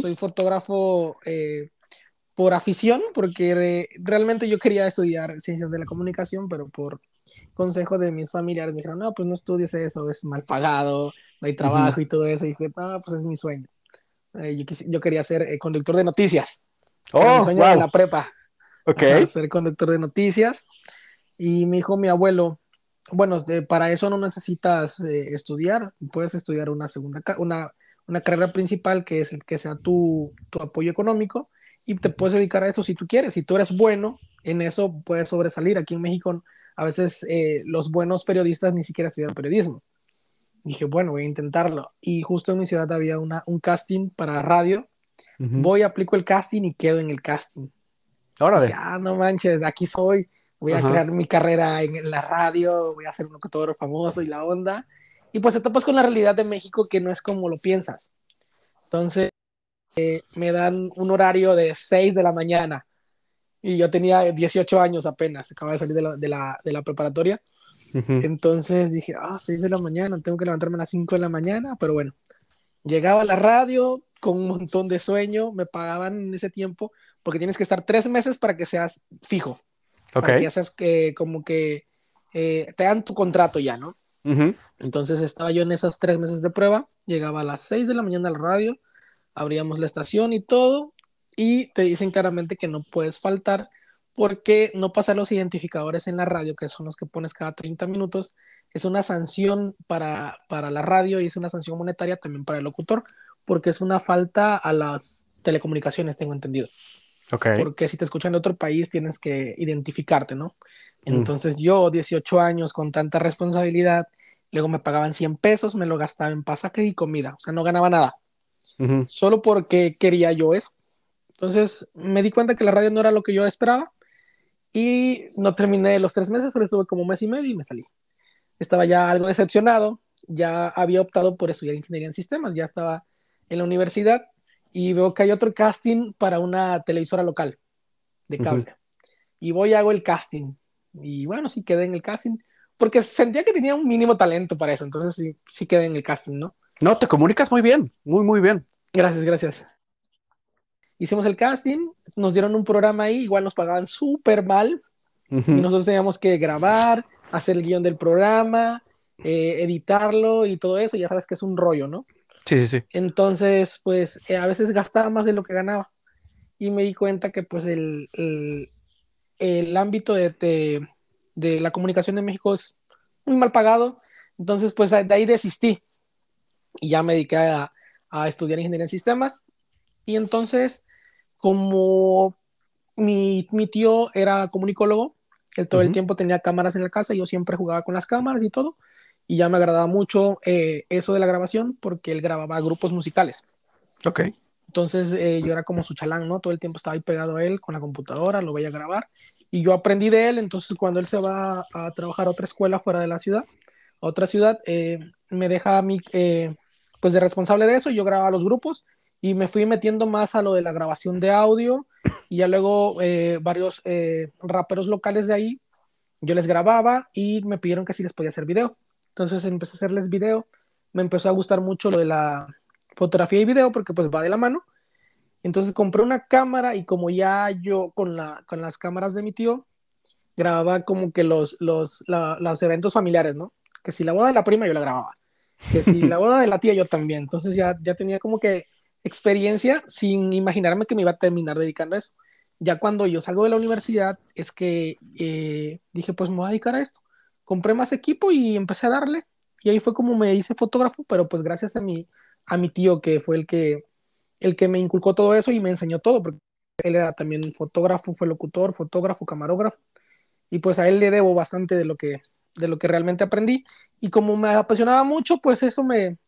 soy fotógrafo eh, por afición, porque realmente yo quería estudiar ciencias de la comunicación, pero por consejo de mis familiares me dijeron, no, pues no estudies eso, es mal pagado, no hay trabajo y todo eso. Y dije, no, pues es mi sueño. Eh, yo, yo, quería ser eh, conductor de noticias. Oh, mi sueño la prepa. Ok. ser conductor de noticias. Y me dijo mi abuelo, bueno, para eso no necesitas eh, estudiar, puedes estudiar una segunda, una, una carrera principal que es el que sea tu, tu apoyo económico y te puedes dedicar a eso si tú quieres. Si tú eres bueno en eso, puedes sobresalir. Aquí en México, a veces eh, los buenos periodistas ni siquiera estudian periodismo. Dije, bueno, voy a intentarlo. Y justo en mi ciudad había una, un casting para radio. Voy, aplico el casting y quedo en el casting. Ahora ah, no manches, aquí soy voy a crear mi carrera en la radio, voy a ser un locutor famoso y la onda. Y pues te topas con la realidad de México que no es como lo piensas. Entonces, eh, me dan un horario de 6 de la mañana y yo tenía 18 años apenas, acababa de salir de la, de la, de la preparatoria. Entonces dije, ah, 6 de la mañana, tengo que levantarme a las 5 de la mañana, pero bueno, llegaba a la radio con un montón de sueño, me pagaban en ese tiempo, porque tienes que estar tres meses para que seas fijo. Okay. ya sabes que como que eh, te dan tu contrato ya, ¿no? Entonces estaba yo en esos tres meses de prueba, llegaba a las seis de la mañana al radio, abríamos la estación y todo, y te dicen claramente que no puedes faltar porque no pasan los identificadores en la radio, que son los que pones cada 30 minutos, es una sanción para, para la radio y es una sanción monetaria también para el locutor, porque es una falta a las telecomunicaciones, tengo entendido. Porque si te escuchan de otro país tienes que identificarte, ¿no? Mm. Entonces yo, 18 años con tanta responsabilidad, luego me pagaban 100 pesos, me lo gastaba en pasaje y comida, o sea, no ganaba nada. Solo porque quería yo eso. Entonces me di cuenta que la radio no era lo que yo esperaba y no terminé los tres meses, solo estuve como un mes y medio y me salí. Estaba ya algo decepcionado, ya había optado por estudiar ingeniería en sistemas, ya estaba en la universidad y veo que hay otro casting para una televisora local de cable. Y voy y hago el casting. Y bueno, sí quedé en el casting, porque sentía que tenía un mínimo talento para eso, entonces sí, sí quedé en el casting, ¿no? No, te comunicas muy bien, muy, muy bien. Gracias, gracias. Hicimos el casting, nos dieron un programa ahí, igual nos pagaban súper mal, y nosotros teníamos que grabar, hacer el guion del programa, eh, editarlo y todo eso, ya sabes que es un rollo, ¿no? Sí, sí, sí. Entonces, pues eh, a veces gastaba más de lo que ganaba. Y me di cuenta que pues el, el, ámbito de, de, la comunicación en México es muy mal pagado. Entonces, pues de ahí desistí. Y ya me dediqué a, a estudiar ingeniería en sistemas. Y entonces, como mi, mi tío era comunicólogo, él todo el tiempo tenía cámaras en la casa, y yo siempre jugaba con las cámaras y todo y ya me agradaba mucho eh, eso de la grabación porque él grababa grupos musicales. Ok. Entonces eh, yo era como su chalán, ¿no? Todo el tiempo estaba ahí pegado a él con la computadora, lo veía grabar y yo aprendí de él. Entonces cuando él se va a trabajar a otra escuela fuera de la ciudad, a otra ciudad, eh, me deja a mí pues de responsable de eso. Yo grababa los grupos y me fui metiendo más a lo de la grabación de audio y ya luego varios raperos locales de ahí, yo les grababa y me pidieron que si les podía hacer video. Entonces empecé a hacerles video. Me empezó a gustar mucho lo de la fotografía y video porque pues va de la mano. Entonces compré una cámara y como ya yo con, la, con las cámaras de mi tío grababa como que los, los, los eventos familiares, ¿no? Que si la boda de la prima yo la grababa. Que si la boda de la tía yo también. Entonces ya, ya tenía como que experiencia sin imaginarme que me iba a terminar dedicando a eso. Ya cuando yo salgo de la universidad es que eh, dije pues me voy a dedicar a esto compré más equipo y empecé a darle. Y ahí fue como me hice fotógrafo, pero pues gracias a mi, a mi tío que fue el que, el que me inculcó todo eso y me enseñó todo, porque él era también fotógrafo, fue locutor, fotógrafo, camarógrafo. Y pues a él le debo bastante de lo que, de lo que realmente aprendí. Y como me apasionaba mucho, pues eso me,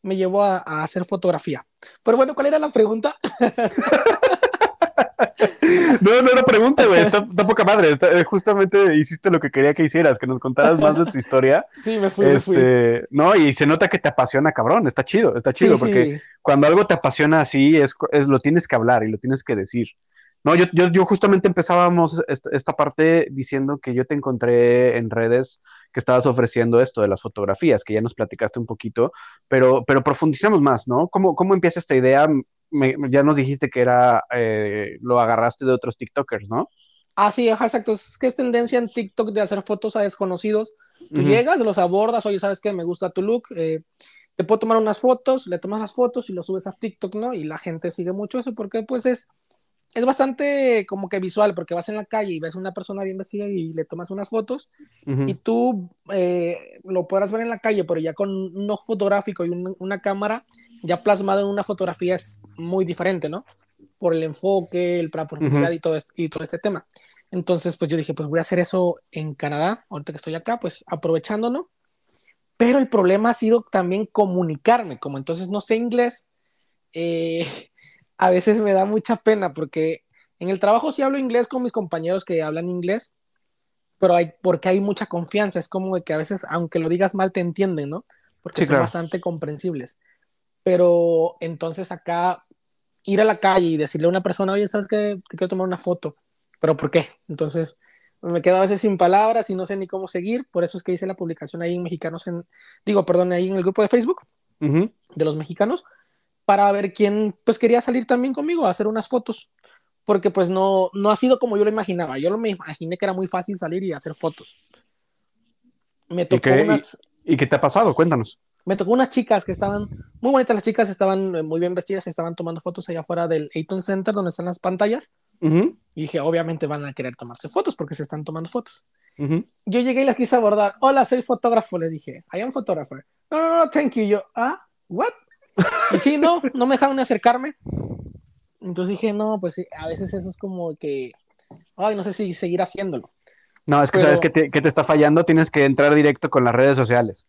me llevó a, a hacer fotografía. Pero bueno, ¿cuál era la pregunta? (laughs) No, no, no pregunta, güey. Está, está poca madre. Está- eh, justamente hiciste lo que quería que hicieras, que nos contaras más de tu historia. (laughs) Sí, me fui, me fui. Este, no, y se nota que te apasiona, cabrón. Está chido, está chido, Sí, porque sí. cuando algo te apasiona así, es, es- lo tienes que hablar y lo tienes que decir. No, yo, yo, yo justamente empezábamos esta, esta parte diciendo que yo te encontré en redes que estabas ofreciendo esto de las fotografías, que ya nos platicaste un poquito, pero, pero profundizamos más, ¿no? ¿Cómo, cómo empieza esta idea? Me- ya nos dijiste que era, eh, lo agarraste de otros TikTokers, ¿no? Ah, sí, ajá, exacto. Es que es tendencia en TikTok de hacer fotos a desconocidos. Tú Ujú. llegas, los abordas, oye, ¿sabes qué? Me gusta tu look. eh, te puedo tomar unas fotos, le tomas las fotos y lo subes a TikTok, ¿no? Y la gente sigue mucho eso porque pues es, es bastante como que visual, porque vas en la calle y ves una persona bien vestida y le tomas unas fotos Ujú. y tú eh, lo podrás ver en la calle, pero ya con un ojo fotográfico y un- una cámara ya plasmado en una fotografía es muy diferente, ¿no? Por el enfoque, el, la profundidad y, todo, es- y todo este tema. Entonces, pues yo dije, pues voy a hacer eso en Canadá, ahorita que estoy acá, pues aprovechando, ¿no? Pero el problema ha sido también comunicarme, como entonces no sé inglés, eh, (laughs) a veces me da mucha pena porque en el trabajo sí hablo inglés con mis compañeros que hablan inglés, pero hay, porque hay mucha confianza, es como de que a veces, aunque lo digas mal, te entienden, ¿no? Porque Sí, son claro. bastante comprensibles. Pero entonces acá, ir a la calle y decirle a una persona, oye, ¿sabes qué? Te quiero tomar una foto. ¿Pero por qué? Entonces me quedo a veces sin palabras y no sé ni cómo seguir, por eso es que hice la publicación ahí en Mexicanos, en, digo, perdón, ahí en el grupo de Facebook de los mexicanos, para ver quién pues quería salir también conmigo a hacer unas fotos, porque pues no, no ha sido como yo lo imaginaba, yo lo me imaginé que era muy fácil salir y hacer fotos. Me tocó, qué? unas, ¿Y qué te ha pasado? Cuéntanos. Me tocó unas chicas que estaban, muy bonitas las chicas, estaban eh, muy bien vestidas, estaban tomando fotos allá afuera del Ayton Center, donde están las pantallas, y dije, obviamente van a querer tomarse fotos porque se están tomando fotos. Yo llegué y las quise abordar. Hola, soy fotógrafo, le dije. I am photographer. No, no, no, thank you. Yo, ah, what? Y sí, no, no me dejaron acercarme. Entonces dije, no, pues a veces eso es como que, ay, no sé si seguir haciéndolo. No, es que Pero- sabes que te, que te está fallando, tienes que entrar directo con las redes sociales.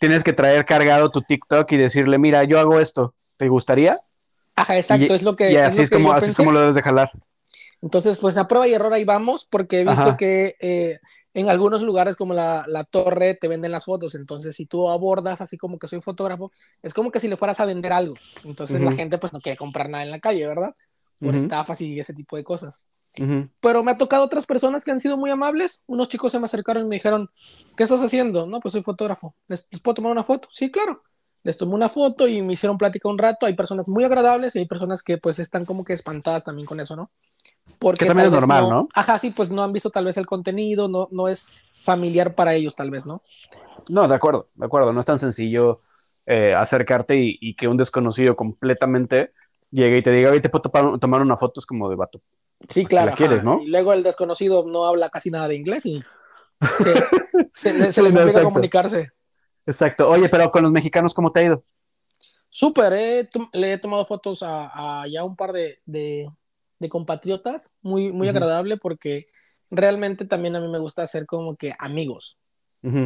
Tienes que traer cargado tu TikTok y decirle, mira, yo hago esto, ¿te gustaría? Ajá, exacto, Y- es lo que, y es así lo es, que como, yo así es como lo debes de jalar. Entonces, pues a prueba y error ahí vamos, porque he visto Ajá. que eh, en algunos lugares como la, la torre te venden las fotos. Entonces, si tú abordas así como que soy fotógrafo, es como que si le fueras a vender algo. Entonces, la gente pues no quiere comprar nada en la calle, ¿verdad? Por estafas y ese tipo de cosas. Pero me ha tocado otras personas que han sido muy amables. Unos chicos se me acercaron y me dijeron, ¿qué estás haciendo? No, pues soy fotógrafo. ¿Les, les puedo tomar una foto? Sí, claro. Les tomé una foto y me hicieron plática un rato. Hay personas muy agradables y hay personas que pues están como que espantadas también con eso, ¿no? Porque Que también es normal, ¿no? Ajá, sí, pues no han visto tal vez el contenido, no, no es familiar para ellos tal vez, ¿no? No, de acuerdo, de acuerdo. No es tan sencillo eh, acercarte y, y que un desconocido completamente llegue y te diga, oye, te puedo tomar una foto, es como de vato. Sí, la claro. quieres, ajá. ¿no? Y luego el desconocido no habla casi nada de inglés y se, (laughs) se le, se Sí, le complica comunicarse. Exacto. Oye, pero con los mexicanos, ¿cómo te ha ido? Súper, eh, le he tomado fotos a, a ya un par de, de, de compatriotas, muy, muy agradable porque realmente también a mí me gusta hacer como que amigos.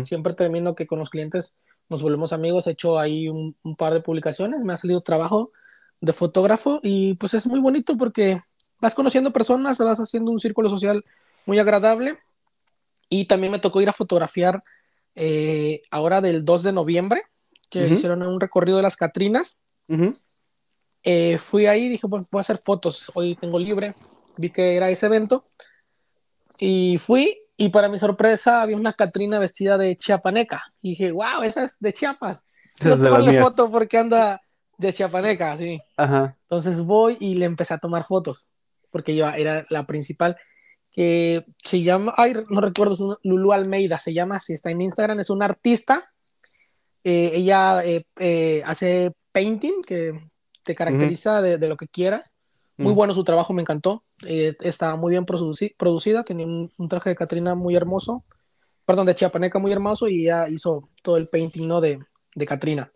Siempre termino que con los clientes nos volvemos amigos, he hecho ahí un, un par de publicaciones, me ha salido trabajo de fotógrafo y pues es muy bonito porque vas conociendo personas, vas haciendo un círculo social muy agradable y también me tocó ir a fotografiar eh, ahora del 2 de noviembre, que hicieron un recorrido de las Catrinas. Eh, fui ahí y dije, bueno, voy a hacer fotos, hoy tengo libre, vi que era ese evento y fui y para mi sorpresa había una Catrina vestida de chiapaneca y dije, wow, esa es de Chiapas. Las tomarle foto porque anda de chiapaneca, sí. Ajá. Entonces voy y le empecé a tomar fotos porque yo era la principal que se llama, ay, no recuerdo, su Lulu Almeida, se llama, si está en Instagram, es una artista. Eh, ella eh, eh, hace painting, que te caracteriza de, de lo que quieras. Muy Mm. bueno su trabajo, me encantó. Estaba muy bien produci- producida, tenía un, un traje de Catrina muy hermoso, perdón, de Chiapaneca muy hermoso y ella hizo todo el painting ¿no? de, de Catrina.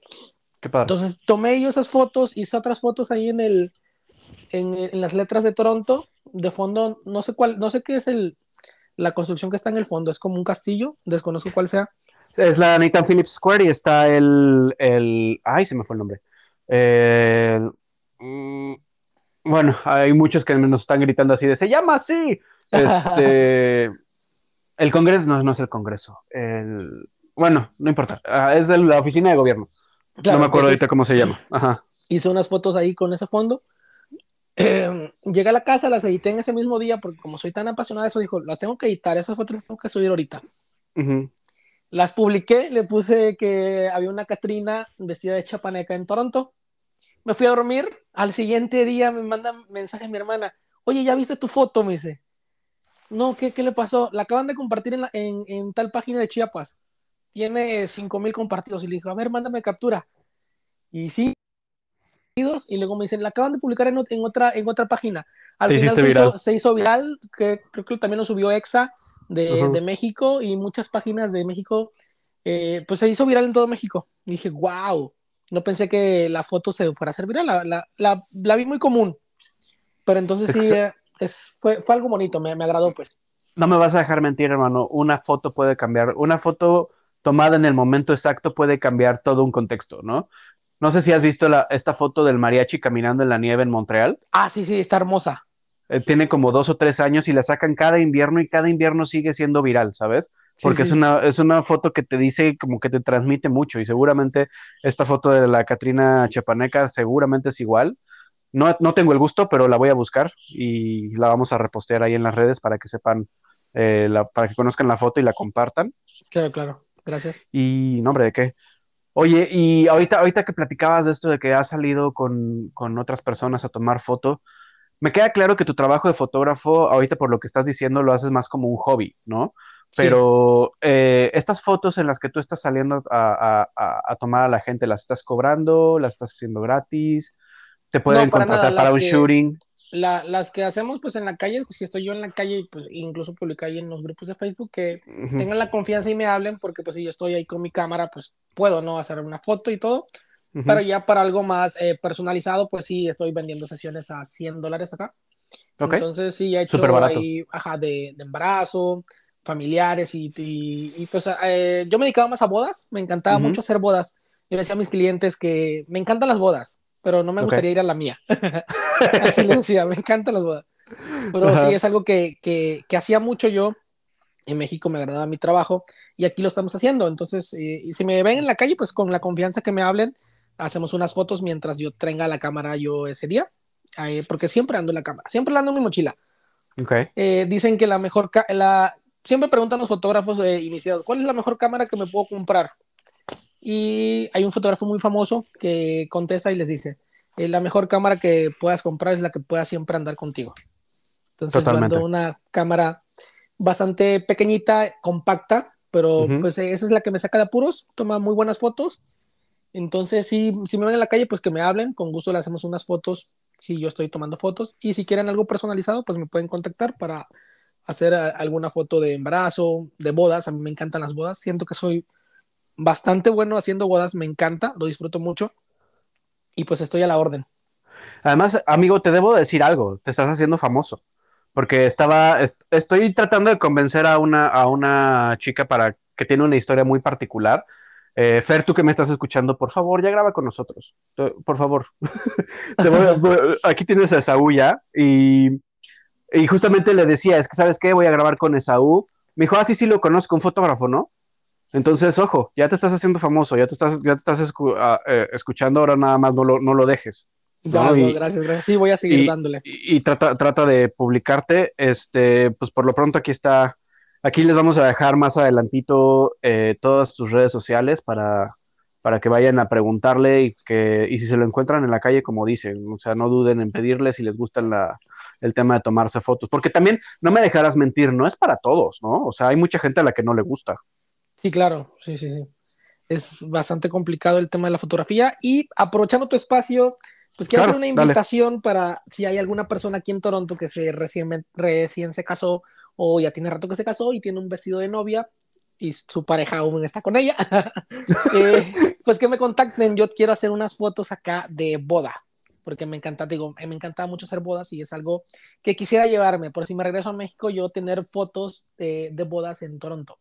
Qué padre. Entonces tomé yo esas fotos, hice otras fotos ahí en el en, en las letras de Toronto, de fondo, no sé cuál, no sé qué es el la construcción que está en el fondo, es como un castillo, desconozco cuál sea. Es la Nathan Phillips Square y está el, el ay, se me fue el nombre. El- mm, bueno, hay muchos que nos están gritando así de, se llama así. (laughs) Este, el Congreso, no, no es el Congreso. El, bueno, no importa. Ah, es de la oficina de gobierno. Claro, no me acuerdo entonces, ahorita cómo se llama. Ajá. Hice unas fotos ahí con ese fondo. Eh, (clears throat) llegué a la casa, las edité en ese mismo día, porque como soy tan apasionada de eso, dijo, las tengo que editar, esas fotos tengo que subir ahorita. Las publiqué, le puse que había una Catrina vestida de chapaneca en Toronto. Me fui a dormir. Al siguiente día me manda mensaje mi hermana. Oye, ¿ya viste tu foto? Me dice. No, ¿qué, qué le pasó? La acaban de compartir en, la- en, en tal página de Chiapas. Tiene 5000 compartidos. Y le dijo, a ver, mándame captura. Y sí. Y luego me dicen, la acaban de publicar en, en otra, en otra página. Al Te final se hizo, viral. se hizo viral, que creo que también lo subió EXA de, Ujú. de México y muchas páginas de México eh, pues se hizo viral en todo México. Y dije, wow, no pensé que la foto se fuera a hacer viral, la, la, la, la vi muy común. Pero entonces Es sí, eh, es, fue, fue algo bonito, me, me agradó pues. No me vas a dejar mentir, hermano. Una foto puede cambiar. Una foto tomada en el momento exacto puede cambiar todo un contexto, ¿no? No sé si has visto la- esta foto del mariachi caminando en la nieve en Montreal. Ah, sí, sí, está hermosa. Eh, tiene como dos o tres años y la sacan cada invierno y cada invierno sigue siendo viral, ¿sabes? Sí, Porque sí. es una, es una foto que te dice como que te transmite mucho y seguramente esta foto de la Catrina Chapaneca seguramente es igual. No, no tengo el gusto, pero la voy a buscar y la vamos a repostear ahí en las redes para que sepan, eh, la- para que conozcan la foto y la compartan. Claro, claro, gracias. Y, nombre, ¿de qué? Oye, y ahorita, ahorita que platicabas de esto de que has salido con, con otras personas a tomar foto, me queda claro que tu trabajo de fotógrafo, ahorita por lo que estás diciendo, lo haces más como un hobby, ¿no? Sí. Pero eh, estas fotos en las que tú estás saliendo a, a- a- tomar a la gente, ¿las estás cobrando? ¿Las estás haciendo gratis? ¿Te pueden para contratar nada, para un que- shooting? La, las que hacemos pues en la calle, pues, si estoy yo en la calle, pues incluso publico ahí en los grupos de Facebook que Ujú, tengan la confianza y me hablen, porque pues si yo estoy ahí con mi cámara, pues puedo, ¿no? Hacer una foto y todo. ujú. Pero ya para algo más eh, personalizado, pues sí, estoy vendiendo sesiones a 100 dólares acá. Ok. Entonces sí, he hecho ahí, ajá, de, de embarazo, familiares y, y, y, pues eh, yo me dedicaba más a bodas, me encantaba Ujú. mucho hacer bodas. Yo decía a mis clientes que me encantan las bodas, pero no me gustaría ir a la mía. (laughs) Así le decía, me encantan las bodas. Pero Ajá. sí, es algo que, que, que hacía mucho yo. En México me agradaba mi trabajo y aquí lo estamos haciendo. Entonces, eh, y si me ven en la calle, pues con la confianza que me hablen, hacemos unas fotos mientras yo traiga la cámara yo ese día, eh, porque siempre ando en la cámara, siempre ando en mi mochila. Ok. Eh, dicen que la mejor, la, siempre preguntan los fotógrafos eh, iniciados, ¿cuál es la mejor cámara que me puedo comprar? Y hay un fotógrafo muy famoso que contesta y les dice, eh, la mejor cámara que puedas comprar es la que pueda siempre andar contigo. Entonces yo Totalmente. ando una cámara bastante pequeñita, compacta, pero pues eh, esa es la que me saca de apuros, toma muy buenas fotos. Entonces, si, si me ven en la calle, pues que me hablen, con gusto le hacemos unas fotos si yo estoy tomando fotos. Y si quieren algo personalizado, pues me pueden contactar para hacer a- alguna foto de embarazo, de bodas. A mí me encantan las bodas. Siento que soy bastante bueno haciendo bodas, me encanta, lo disfruto mucho. Y pues estoy a la orden. Además, amigo, te debo decir algo, te estás haciendo famoso, porque estaba, est- estoy tratando de convencer a una, a una chica para que tiene una historia muy particular. Eh, Fer, tú que me estás escuchando, por favor, ya graba con nosotros, por favor. (laughs) Aquí tienes a Esaú ya, y, y justamente le decía, es que, ¿sabes qué? Voy a grabar con Esaú. Me dijo, ah, sí, sí, lo conozco, un fotógrafo, ¿no? Entonces, ojo, ya te estás haciendo famoso, ya te estás, ya te estás escu- ah, eh, escuchando, ahora nada más no lo, no lo dejes. Ya, No, no, y- gracias, gracias. Sí, voy a seguir y- dándole. y, y trata, trata de publicarte. Este, pues por lo pronto aquí está. Aquí les vamos a dejar más adelantito eh, todas tus redes sociales para, para que vayan a preguntarle y que, y si se lo encuentran en la calle, como dicen, o sea, no duden en pedirle si les gusta la, el tema de tomarse fotos. Porque también, no me dejarás mentir, no es para todos, ¿no? O sea, hay mucha gente a la que no le gusta. Sí, claro, sí, sí, sí. Es bastante complicado el tema de la fotografía y aprovechando tu espacio, pues quiero Claro, hacer una dale. invitación para si hay alguna persona aquí en Toronto que se recién, recién se casó o ya tiene rato que se casó y tiene un vestido de novia y su pareja aún está con ella, (laughs) eh, pues que me contacten. Yo quiero hacer unas fotos acá de boda, porque me encanta, digo, me encanta mucho hacer bodas y es algo que quisiera llevarme. Por si me regreso a México, yo tener fotos de, de bodas en Toronto.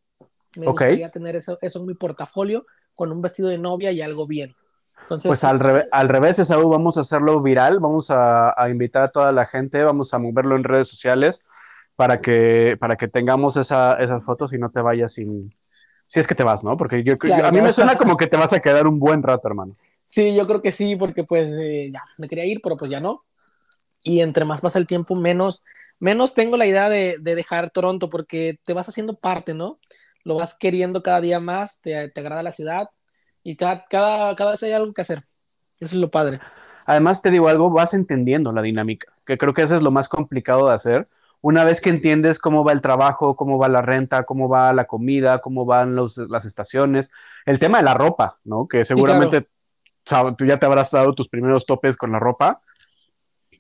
Me Ok. gustaría tener eso, eso en mi portafolio con un vestido de novia y algo bien. Entonces, Pues al, revés, al revés, Esaú, vamos a hacerlo viral, vamos a, a invitar a toda la gente, vamos a moverlo en redes sociales para que, para que tengamos esa, esas fotos y no te vayas sin... Si es que te vas, ¿no? Porque yo, Claro, a mí me suena como (laughs) que te vas a quedar un buen rato, hermano. Sí, yo creo que sí, porque pues eh, ya me quería ir, pero pues ya no. Y entre más pasa el tiempo, menos, menos tengo la idea de, de dejar Toronto, porque te vas haciendo parte, ¿no? Lo vas queriendo cada día más, te, te agrada la ciudad y cada, cada, cada vez hay algo que hacer. Eso es lo padre. Además, te digo algo, vas entendiendo la dinámica, que creo que eso es lo más complicado de hacer. Una vez que entiendes cómo va el trabajo, cómo va la renta, cómo va la comida, cómo van los- las estaciones, el tema de la ropa, ¿no? Que seguramente tú ya te habrás dado tus primeros topes con la ropa,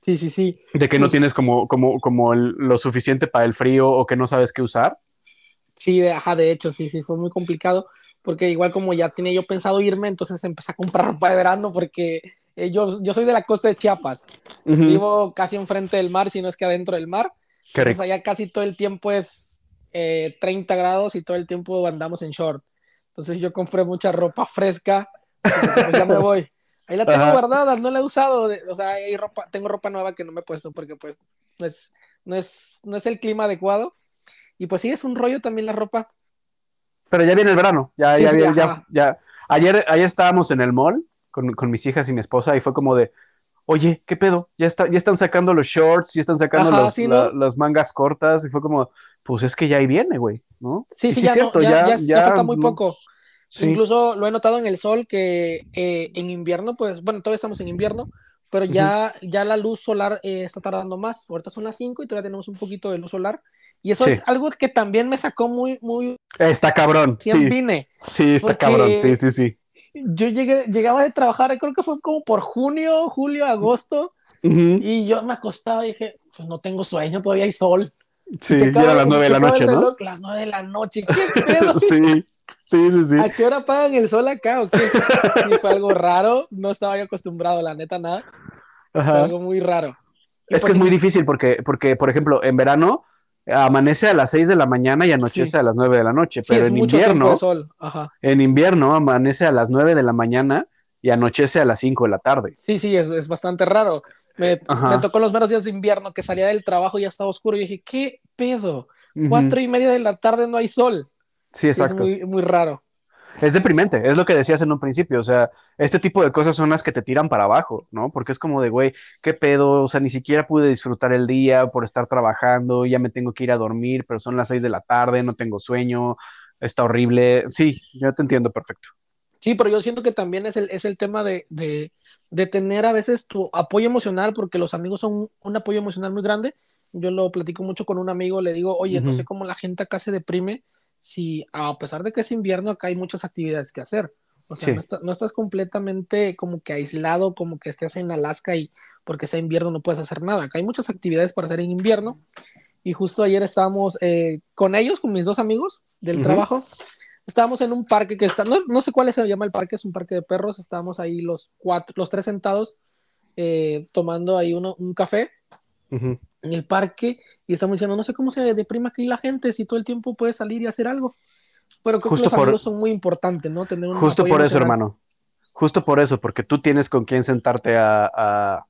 Sí, sí, sí. de que no Pues- tienes como, como, como el- lo suficiente para el frío o que no sabes qué usar. Sí, de, ajá, de hecho, sí, sí, fue muy complicado, porque igual como ya tenía yo pensado irme, entonces empecé a comprar (laughs) ropa de verano, porque eh, yo, yo soy de la costa de Chiapas, vivo casi enfrente del mar, si no es que adentro del mar, Qué entonces allá casi todo el tiempo es eh, 30 grados y todo el tiempo andamos en short, entonces yo compré mucha ropa fresca, pues ya me (laughs) voy. Ahí la tengo Ajá. guardada, no la he usado, o sea, hay ropa, tengo ropa nueva que no me he puesto porque pues no es, no es, no es el clima adecuado. Y pues sí, es un rollo también la ropa. Pero ya viene el verano, ya, Sí, ya, sí, ya, ajá. ya. Ayer, ayer estábamos en el mall con, con mis hijas y mi esposa y fue como de, oye, ¿qué pedo? Ya, está, ya están sacando los shorts, ya están sacando Ajá, los- sí, la- ¿no? las mangas cortas y fue como, pues es que ya ahí viene, güey, ¿no? Sí, sí, es ya, cierto, no, ya, ya- ya falta muy poco. sí. Incluso lo he notado en el sol que eh, en invierno, pues, bueno, todavía estamos en invierno, pero ya, ya la luz solar eh, está tardando más. Ahorita son las 5 y todavía tenemos un poquito de luz solar. Y eso Sí. es algo que también me sacó muy, muy Está cabrón, sí, vine. sí, está cabrón, sí, sí, sí. Yo llegué, llegaba de trabajar, creo que fue como por junio, julio, agosto, Ujú, y yo me acostaba y dije, pues no tengo sueño, todavía hay sol. Sí, Y ya era las nueve de la noche, el ¿no? reloj, Las nueve de la noche, ¿qué pedo? (laughs) Sí, sí, sí, sí. ¿A qué hora apagan el sol acá o qué? Sí, fue algo raro, no estaba yo acostumbrado, la neta, nada. Fue Ajá. algo muy raro. Y Es que pues es muy difícil porque, porque, por ejemplo, en verano amanece a las 6 de la mañana y anochece Sí. a las 9 de la noche, pero es en invierno, de sol. Ajá. en invierno amanece a las 9 de la mañana y anochece a las 5 de la tarde. Sí, sí, es, es bastante raro. Me, tocó los meros días de invierno que salía del trabajo y ya estaba oscuro y dije, ¿qué pedo? Cuatro y media de la tarde no hay sol. Sí, Es exacto. muy, muy raro. Es deprimente, es lo que decías en un principio, o sea, este tipo de cosas son las que te tiran para abajo, ¿no? Porque es como de, güey, ¿qué pedo? O sea, ni siquiera pude disfrutar el día por estar trabajando, ya me tengo que ir a dormir, pero son las 6 de la tarde, no tengo sueño, está horrible. Sí, yo te entiendo perfecto. Sí, pero yo siento que también es el, es el tema de, de, de tener a veces tu apoyo emocional, porque los amigos son un, apoyo emocional muy grande. Yo lo platico mucho con un amigo, le digo, oye, no sé cómo la gente acá se deprime si a pesar de que es invierno, acá hay muchas actividades que hacer. O sea, Sí. no, está- no estás completamente como que aislado, como que estés en Alaska y porque sea invierno no puedes hacer nada. Acá hay muchas actividades para hacer en invierno. Y justo ayer estábamos eh, con ellos, con mis dos amigos del trabajo. Estábamos en un parque que está, no, no sé cuál se llama el parque, es un parque de perros. Estábamos ahí los cuatro, los tres sentados eh, tomando ahí uno, un café Ujú. En el parque y estamos diciendo, no sé cómo se deprima aquí la gente si todo el tiempo puede salir y hacer algo. Pero creo Justo que los por- amigos son muy importantes, ¿no? Tener un Justo por eso, hermano. Justo por eso, porque tú tienes con quién sentarte a, a-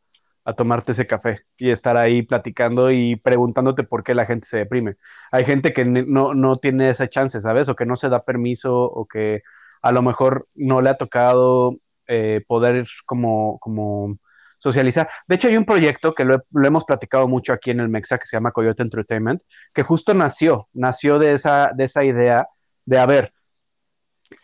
a tomarte ese café y estar ahí platicando y preguntándote por qué la gente se deprime. Hay gente que no, no tiene esa chance, ¿sabes? O que no se da permiso o que a lo mejor no le ha tocado eh, poder como, como socializar. De hecho, hay un proyecto que lo, he- lo hemos platicado mucho aquí en el Mexa que se llama Coyote Entertainment, que justo nació, nació de esa, de esa idea de, a ver,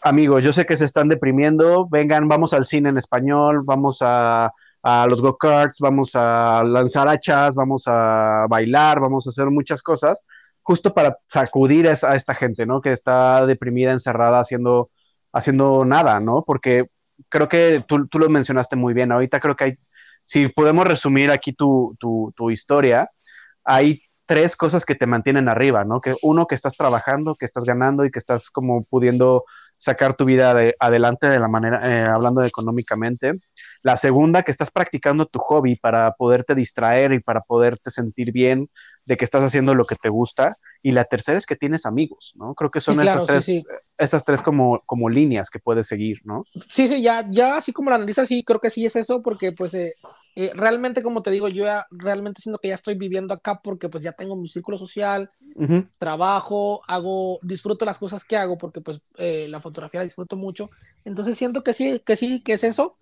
amigos, yo sé que se están deprimiendo, vengan, vamos al cine en español, vamos a, a los go-karts, vamos a lanzar hachas, vamos a bailar, vamos a hacer muchas cosas, justo para sacudir a, a esta gente, ¿no? Que está deprimida, encerrada, haciendo, haciendo nada, ¿no? Porque creo que tú, tú lo mencionaste muy bien, ahorita creo que hay, si podemos resumir aquí tu, tu, historia, hay tres cosas que te mantienen arriba, ¿no? Que uno, que estás trabajando, que estás ganando y que estás como pudiendo sacar tu vida de- adelante de la manera, eh, hablando económicamente. La segunda, que estás practicando tu hobby para poderte distraer y para poderte sentir bien de que estás haciendo lo que te gusta. Y la tercera es que tienes amigos, ¿no? Creo que son Sí, claro, estas sí, tres, estas tres como, como líneas que puedes seguir, ¿no? Sí, sí, ya, ya así como lo analizas, sí, creo que sí es eso, porque pues eh, eh, realmente, como te digo, yo ya realmente siento que ya estoy viviendo acá porque pues ya tengo mi círculo social, Ujú, trabajo, hago, disfruto las cosas que hago porque pues eh, la fotografía la disfruto mucho. Entonces siento que sí, que sí, que es eso,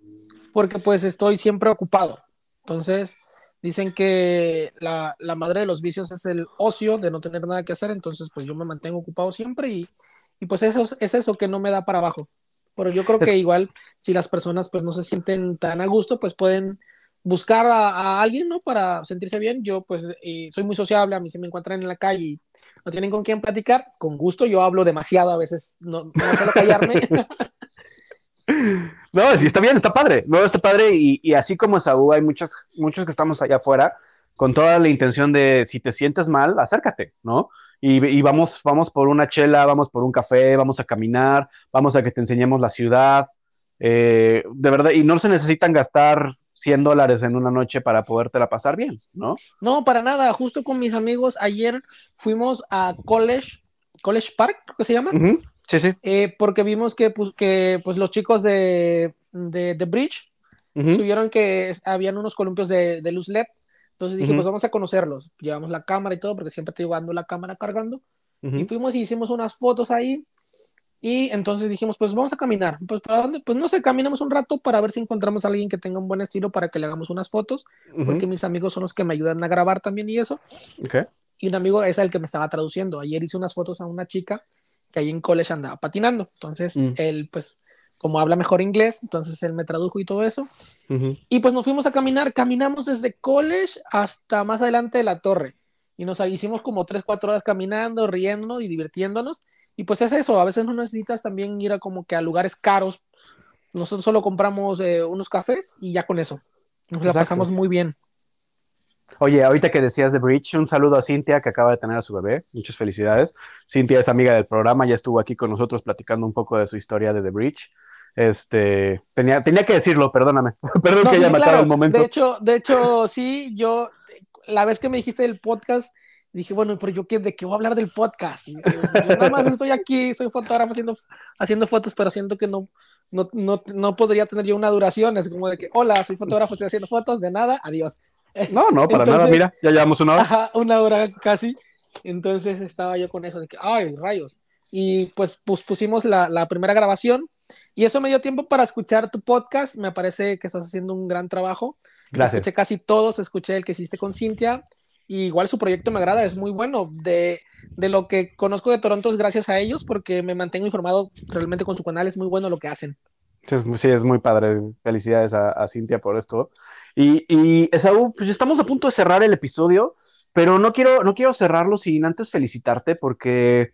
porque pues estoy siempre ocupado. Entonces dicen que la, la madre de los vicios es el ocio, de no tener nada que hacer, entonces pues yo me mantengo ocupado siempre y, y pues eso es, es eso que no me da para abajo. Pero yo creo que igual si las personas pues no se sienten tan a gusto, pues pueden buscar a, a alguien, ¿no? Para sentirse bien. Yo pues eh, soy muy sociable, a mí si me encuentran en la calle y no tienen con quién platicar, con gusto yo hablo demasiado a veces, no, no suelo callarme. (laughs) No, sí, está bien, está padre. No, está padre. Y, y así como Saúl, hay muchos, muchos que estamos allá afuera con toda la intención de si te sientes mal, acércate, ¿no? Y, y vamos, vamos por una chela, vamos por un café, vamos a caminar, vamos a que te enseñemos la ciudad. Eh, de verdad, y no se necesitan gastar 100 dólares en una noche para podértela pasar bien, ¿no? No, para nada, justo con mis amigos ayer fuimos a College, College Park, creo que se llama, Sí, sí. eh, porque vimos que, pues, que pues, los chicos de, de, de Bridge Ujú, subieron que habían unos columpios de, de luz LED. Entonces dije, Ujú. pues vamos a conocerlos. Llevamos la cámara y todo, porque siempre estoy llevando la cámara cargando. ujú. Y fuimos y hicimos unas fotos ahí. Y entonces dijimos, pues vamos a caminar. Pues para dónde? Pues no sé, caminamos un rato para ver si encontramos a alguien que tenga un buen estilo para que le hagamos unas fotos, porque Ujú, mis amigos son los que me ayudan a grabar también y eso. ok. Y un amigo es el que me estaba traduciendo. Ayer hice unas fotos a una chica que ahí en college andaba patinando. Entonces, Mm. él, pues, como habla mejor inglés, entonces él me tradujo y todo eso. Ujú. Y pues nos fuimos a caminar, caminamos desde college hasta más adelante de la torre. Y nos hicimos como 3, 4 horas caminando, riéndonos y divirtiéndonos. Y pues es eso, a veces no necesitas también ir a como que a lugares caros. Nosotros solo compramos eh, unos cafés y ya con eso. Nos la Exacto. pasamos muy bien. Oye, ahorita que decías de Bridge, un saludo a Cintia que acaba de tener a su bebé. Muchas felicidades. Cintia es amiga del programa, ya estuvo aquí con nosotros platicando un poco de su historia de The Bridge. Este, tenía, tenía que decirlo, perdóname. (laughs) Perdón No, que haya sí, matado claro. el momento. De hecho, de hecho, sí, yo, la vez que me dijiste del podcast, dije, bueno, pero yo qué, de qué voy a hablar del podcast. Yo, yo nada más estoy aquí, soy fotógrafo haciendo, haciendo fotos, pero siento que no, no, no, no podría tener yo una duración. Es como de que, hola, soy fotógrafo, estoy haciendo fotos, de nada, adiós. (laughs) No, no, para Entonces- nada, mira, ya llevamos una hora. Ajá, una hora casi. Entonces estaba yo con eso de que, ay, rayos. Y pues, pues pusimos la, la primera grabación y eso me dio tiempo para escuchar tu podcast. Me parece que estás haciendo un gran trabajo. Gracias. Escuché casi todos, escuché el que hiciste con Cintia. Y igual su proyecto me agrada, es muy bueno. De, de lo que conozco de Toronto es gracias a ellos porque me mantengo informado realmente con su canal, es muy bueno lo que hacen. Sí, es, muy- padre. Felicidades a, a Cintia por esto. Y, y Esaú, pues estamos a punto de cerrar el episodio, pero no quiero, no quiero cerrarlo sin antes felicitarte porque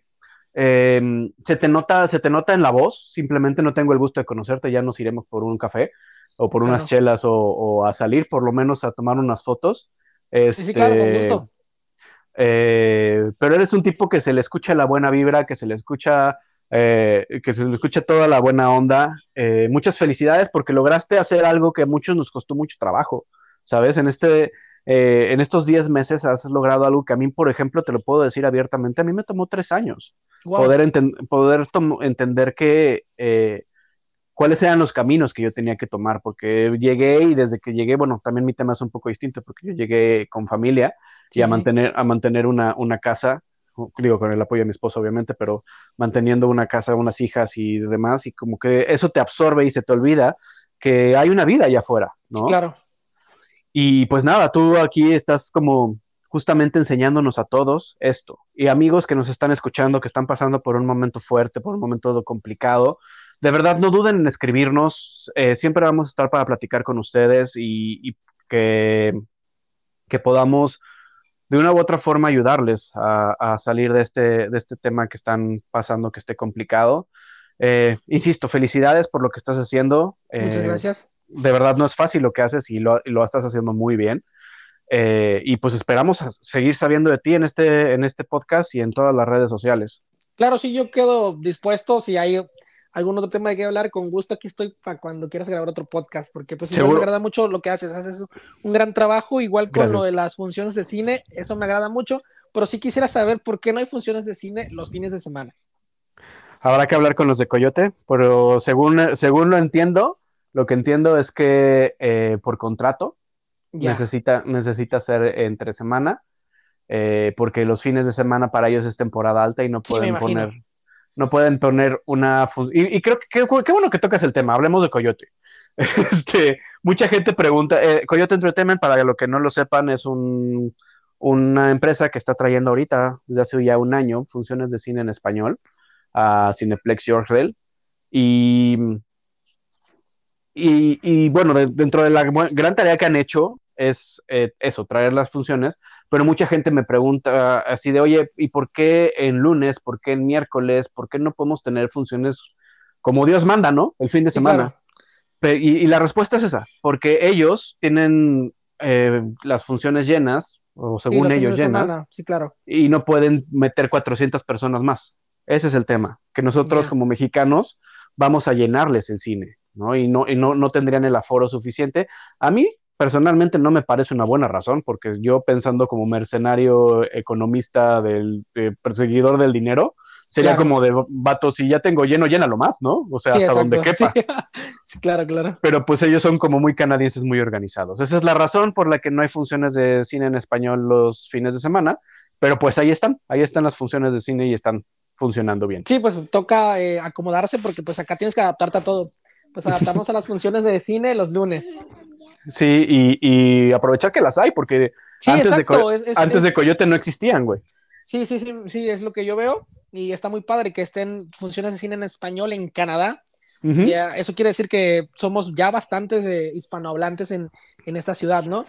eh, se te nota, se te nota en la voz. Simplemente no tengo el gusto de conocerte, ya nos iremos por un café o por unas chelas o, o a salir, por lo menos a tomar unas fotos. Sí, sí, claro, con Este, gusto. Eh, pero eres un tipo que se le escucha la buena vibra, que se le escucha, eh, que se le escucha toda la buena onda. Eh, muchas felicidades porque lograste hacer algo que a muchos nos costó mucho trabajo, ¿sabes? En este, en estos 10 meses has logrado algo que a mí, por ejemplo, te lo puedo decir abiertamente, a mí me tomó tres años Wow. poder, enten- poder tom- entender que cuáles eran los caminos que yo tenía que tomar, porque llegué y desde que llegué, bueno, también mi tema es un poco distinto, porque yo llegué con familia Sí, y a sí. mantener, a mantener una, una casa, digo, con el apoyo de mi esposo, obviamente, pero manteniendo una casa, unas hijas y demás, y como que eso te absorbe y se te olvida que hay una vida allá afuera, ¿no? Claro. Y pues nada, tú aquí estás como justamente enseñándonos a todos esto. Y amigos que nos están escuchando, que están pasando por un momento fuerte, por un momento complicado, de verdad no duden en escribirnos. Eh, siempre vamos a estar para platicar con ustedes y, y que, que podamos de una u otra forma ayudarles a, a salir de este, de este tema que están pasando, que esté complicado. Eh, insisto, felicidades por lo que estás haciendo. Muchas Eh, gracias. de verdad no es fácil lo que haces y lo, y lo estás haciendo muy bien. Eh, y pues esperamos seguir sabiendo de ti en este, en este podcast y en todas las redes sociales. Claro, sí, yo quedo dispuesto. Si hay algún otro tema de que hablar, con gusto aquí estoy para cuando quieras grabar otro podcast, porque pues me agrada mucho lo que haces. Haces un gran trabajo, igual con Gracias. lo de las funciones de cine, eso me agrada mucho, pero sí quisiera saber por qué no hay funciones de cine los fines de semana. Habrá que hablar con los de Coyote, pero según, según lo entiendo, lo que entiendo es que eh, por contrato necesita, necesita ser entre semana, eh, porque los fines de semana para ellos es temporada alta y no pueden poner no pueden poner una y, y, creo que qué bueno que tocas el tema, hablemos de Coyote. (laughs) Este, mucha gente pregunta, eh, Coyote Entertainment, para lo que no lo sepan, es un, una empresa que está trayendo ahorita, desde hace ya un año, funciones de cine en español a Cineplex Yorkdale. Y, y, y bueno, dentro de la gran tarea que han hecho es eh, eso, traer las funciones, pero mucha gente me pregunta así de, oye, ¿y por qué en lunes, por qué en miércoles, por qué no podemos tener funciones como Dios manda, ¿no? El fin de semana. y, la respuesta es esa, porque ellos tienen eh, las funciones llenas, o según ellos llenas, sí, claro. y no pueden meter 400 personas más. Ese es el tema, que nosotros como mexicanos vamos a llenarles el cine, ¿no? Y, no, y no, no tendrían el aforo suficiente. A mí, personalmente, no me parece una buena razón, porque yo pensando como mercenario economista del perseguidor del dinero, sería como de vato, si ya tengo lleno, llénalo más, ¿no? O sea, hasta donde quepa. (laughs) Sí. claro, claro. Pero pues ellos son como muy canadienses, muy organizados. Esa es la razón por la que no hay funciones de cine en español los fines de semana, pero pues ahí están, ahí están las funciones de cine y están funcionando bien. Sí, pues toca eh, acomodarse porque pues acá tienes que adaptarte a todo. Pues adaptarnos a las funciones de cine los lunes. Sí, y, aprovechar que las hay, porque antes, de, antes de Coyote no existían, güey. Sí, sí, sí, sí, es lo que yo veo. Y está muy padre que estén funciones de cine en español en Canadá. eso quiere decir que somos ya bastantes de hispanohablantes en, en esta ciudad, ¿no?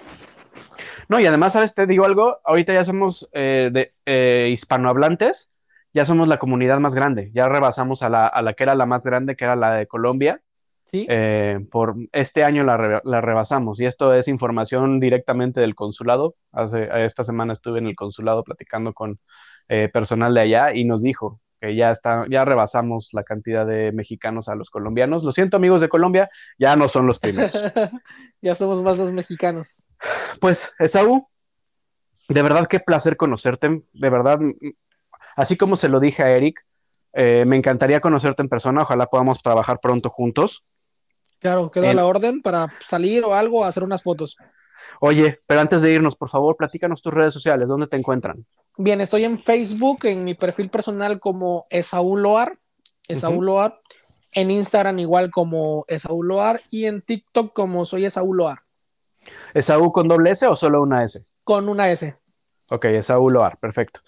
No, y además, ¿sabes? Te digo algo, ahorita ya somos eh, de eh, hispanohablantes, ya somos la comunidad más grande, ya rebasamos a la, a la que era la más grande, que era la de Colombia. ¿Sí? Eh, por este año la, la, rebasamos y esto es información directamente del consulado. Hace, esta semana estuve en el consulado platicando con eh, personal de allá y nos dijo que ya está, ya rebasamos la cantidad de mexicanos a los colombianos. Lo siento, amigos de Colombia, ya no son los primeros. (laughs) ya somos más los mexicanos. Pues, Esaú, de verdad qué placer conocerte. De verdad, Así como se lo dije a Eric, eh, me encantaría conocerte en persona, ojalá podamos trabajar pronto juntos. Claro, queda la orden para salir o algo, hacer unas fotos. Oye, pero antes de irnos, por favor, platícanos tus redes sociales, ¿dónde te encuentran? Bien, estoy en Facebook, en mi perfil personal como Esaú Loar, Esaú Loar, en Instagram igual como Esaú Loar y en TikTok como soy Esaú Loar. ¿Esaú con doble S o solo una S? Con una S. Ok, Esaú Loar, perfecto.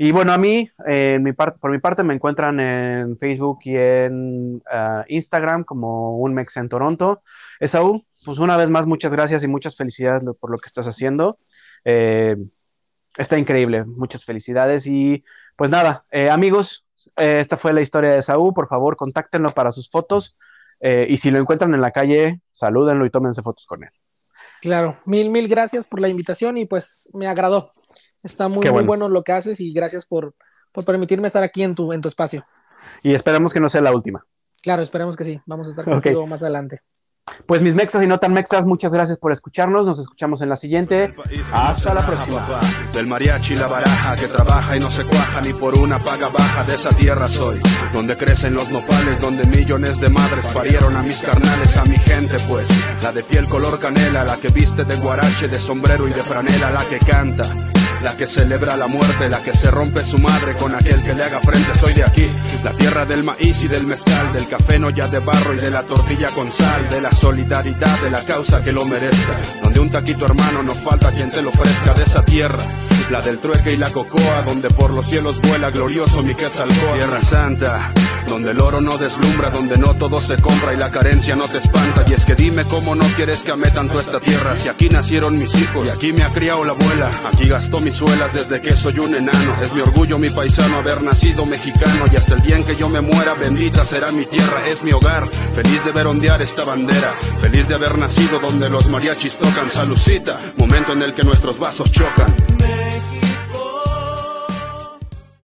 Y bueno, a mí, eh, mi por mi parte, me encuentran en Facebook y en ah, Instagram como un Mex en Toronto. Esaú, pues una vez más, muchas gracias y muchas felicidades por lo que estás haciendo. Eh, está increíble, muchas felicidades. Y pues nada, eh, amigos, esta fue la historia de Esaú. Por favor, contáctenlo para sus fotos. y si lo encuentran en la calle, salúdenlo y tómense fotos con él. Claro, mil, mil gracias por la invitación y pues me agradó. Está muy, muy bueno lo que haces y gracias por, por permitirme estar aquí en tu, en tu espacio. Y esperamos que no sea la última. Claro, esperemos que sí. Vamos a estar contigo más adelante. Pues mis mexas y no tan mexas, muchas gracias por escucharnos. Nos escuchamos en la siguiente. Hasta la próxima. Del mariachi la baraja que trabaja y no se cuaja ni por una paga baja. De esa tierra soy, donde crecen los nopales, donde millones de madres parieron a mis carnales, a mi gente, pues. La de piel color canela, la que viste de guarache, de sombrero y de franela, la que canta la que celebra la muerte, la que se rompe su madre con aquel que le haga frente. Soy de aquí, la tierra del maíz y del mezcal, del café no ya de barro y de la tortilla con sal, de la solidaridad, de la causa que lo merezca. Donde un taquito hermano no falta quien te lo ofrezca de esa tierra la del trueque y la cocoa, donde por los cielos vuela glorioso mi Quetzalcóatl. Tierra Santa, donde el oro no deslumbra, donde no todo se compra y la carencia no te espanta. Y es que dime cómo no quieres que ame tanto esta tierra, si aquí nacieron mis hijos y aquí me ha criado la abuela. Aquí gastó suelas desde que soy un enano. Es mi orgullo, mi paisano, haber nacido mexicano. Y hasta el día en que yo me muera, bendita será mi tierra, es mi hogar. Feliz de ver ondear esta bandera, feliz de haber nacido donde los mariachis tocan. Salucita, momento en el que nuestros vasos chocan.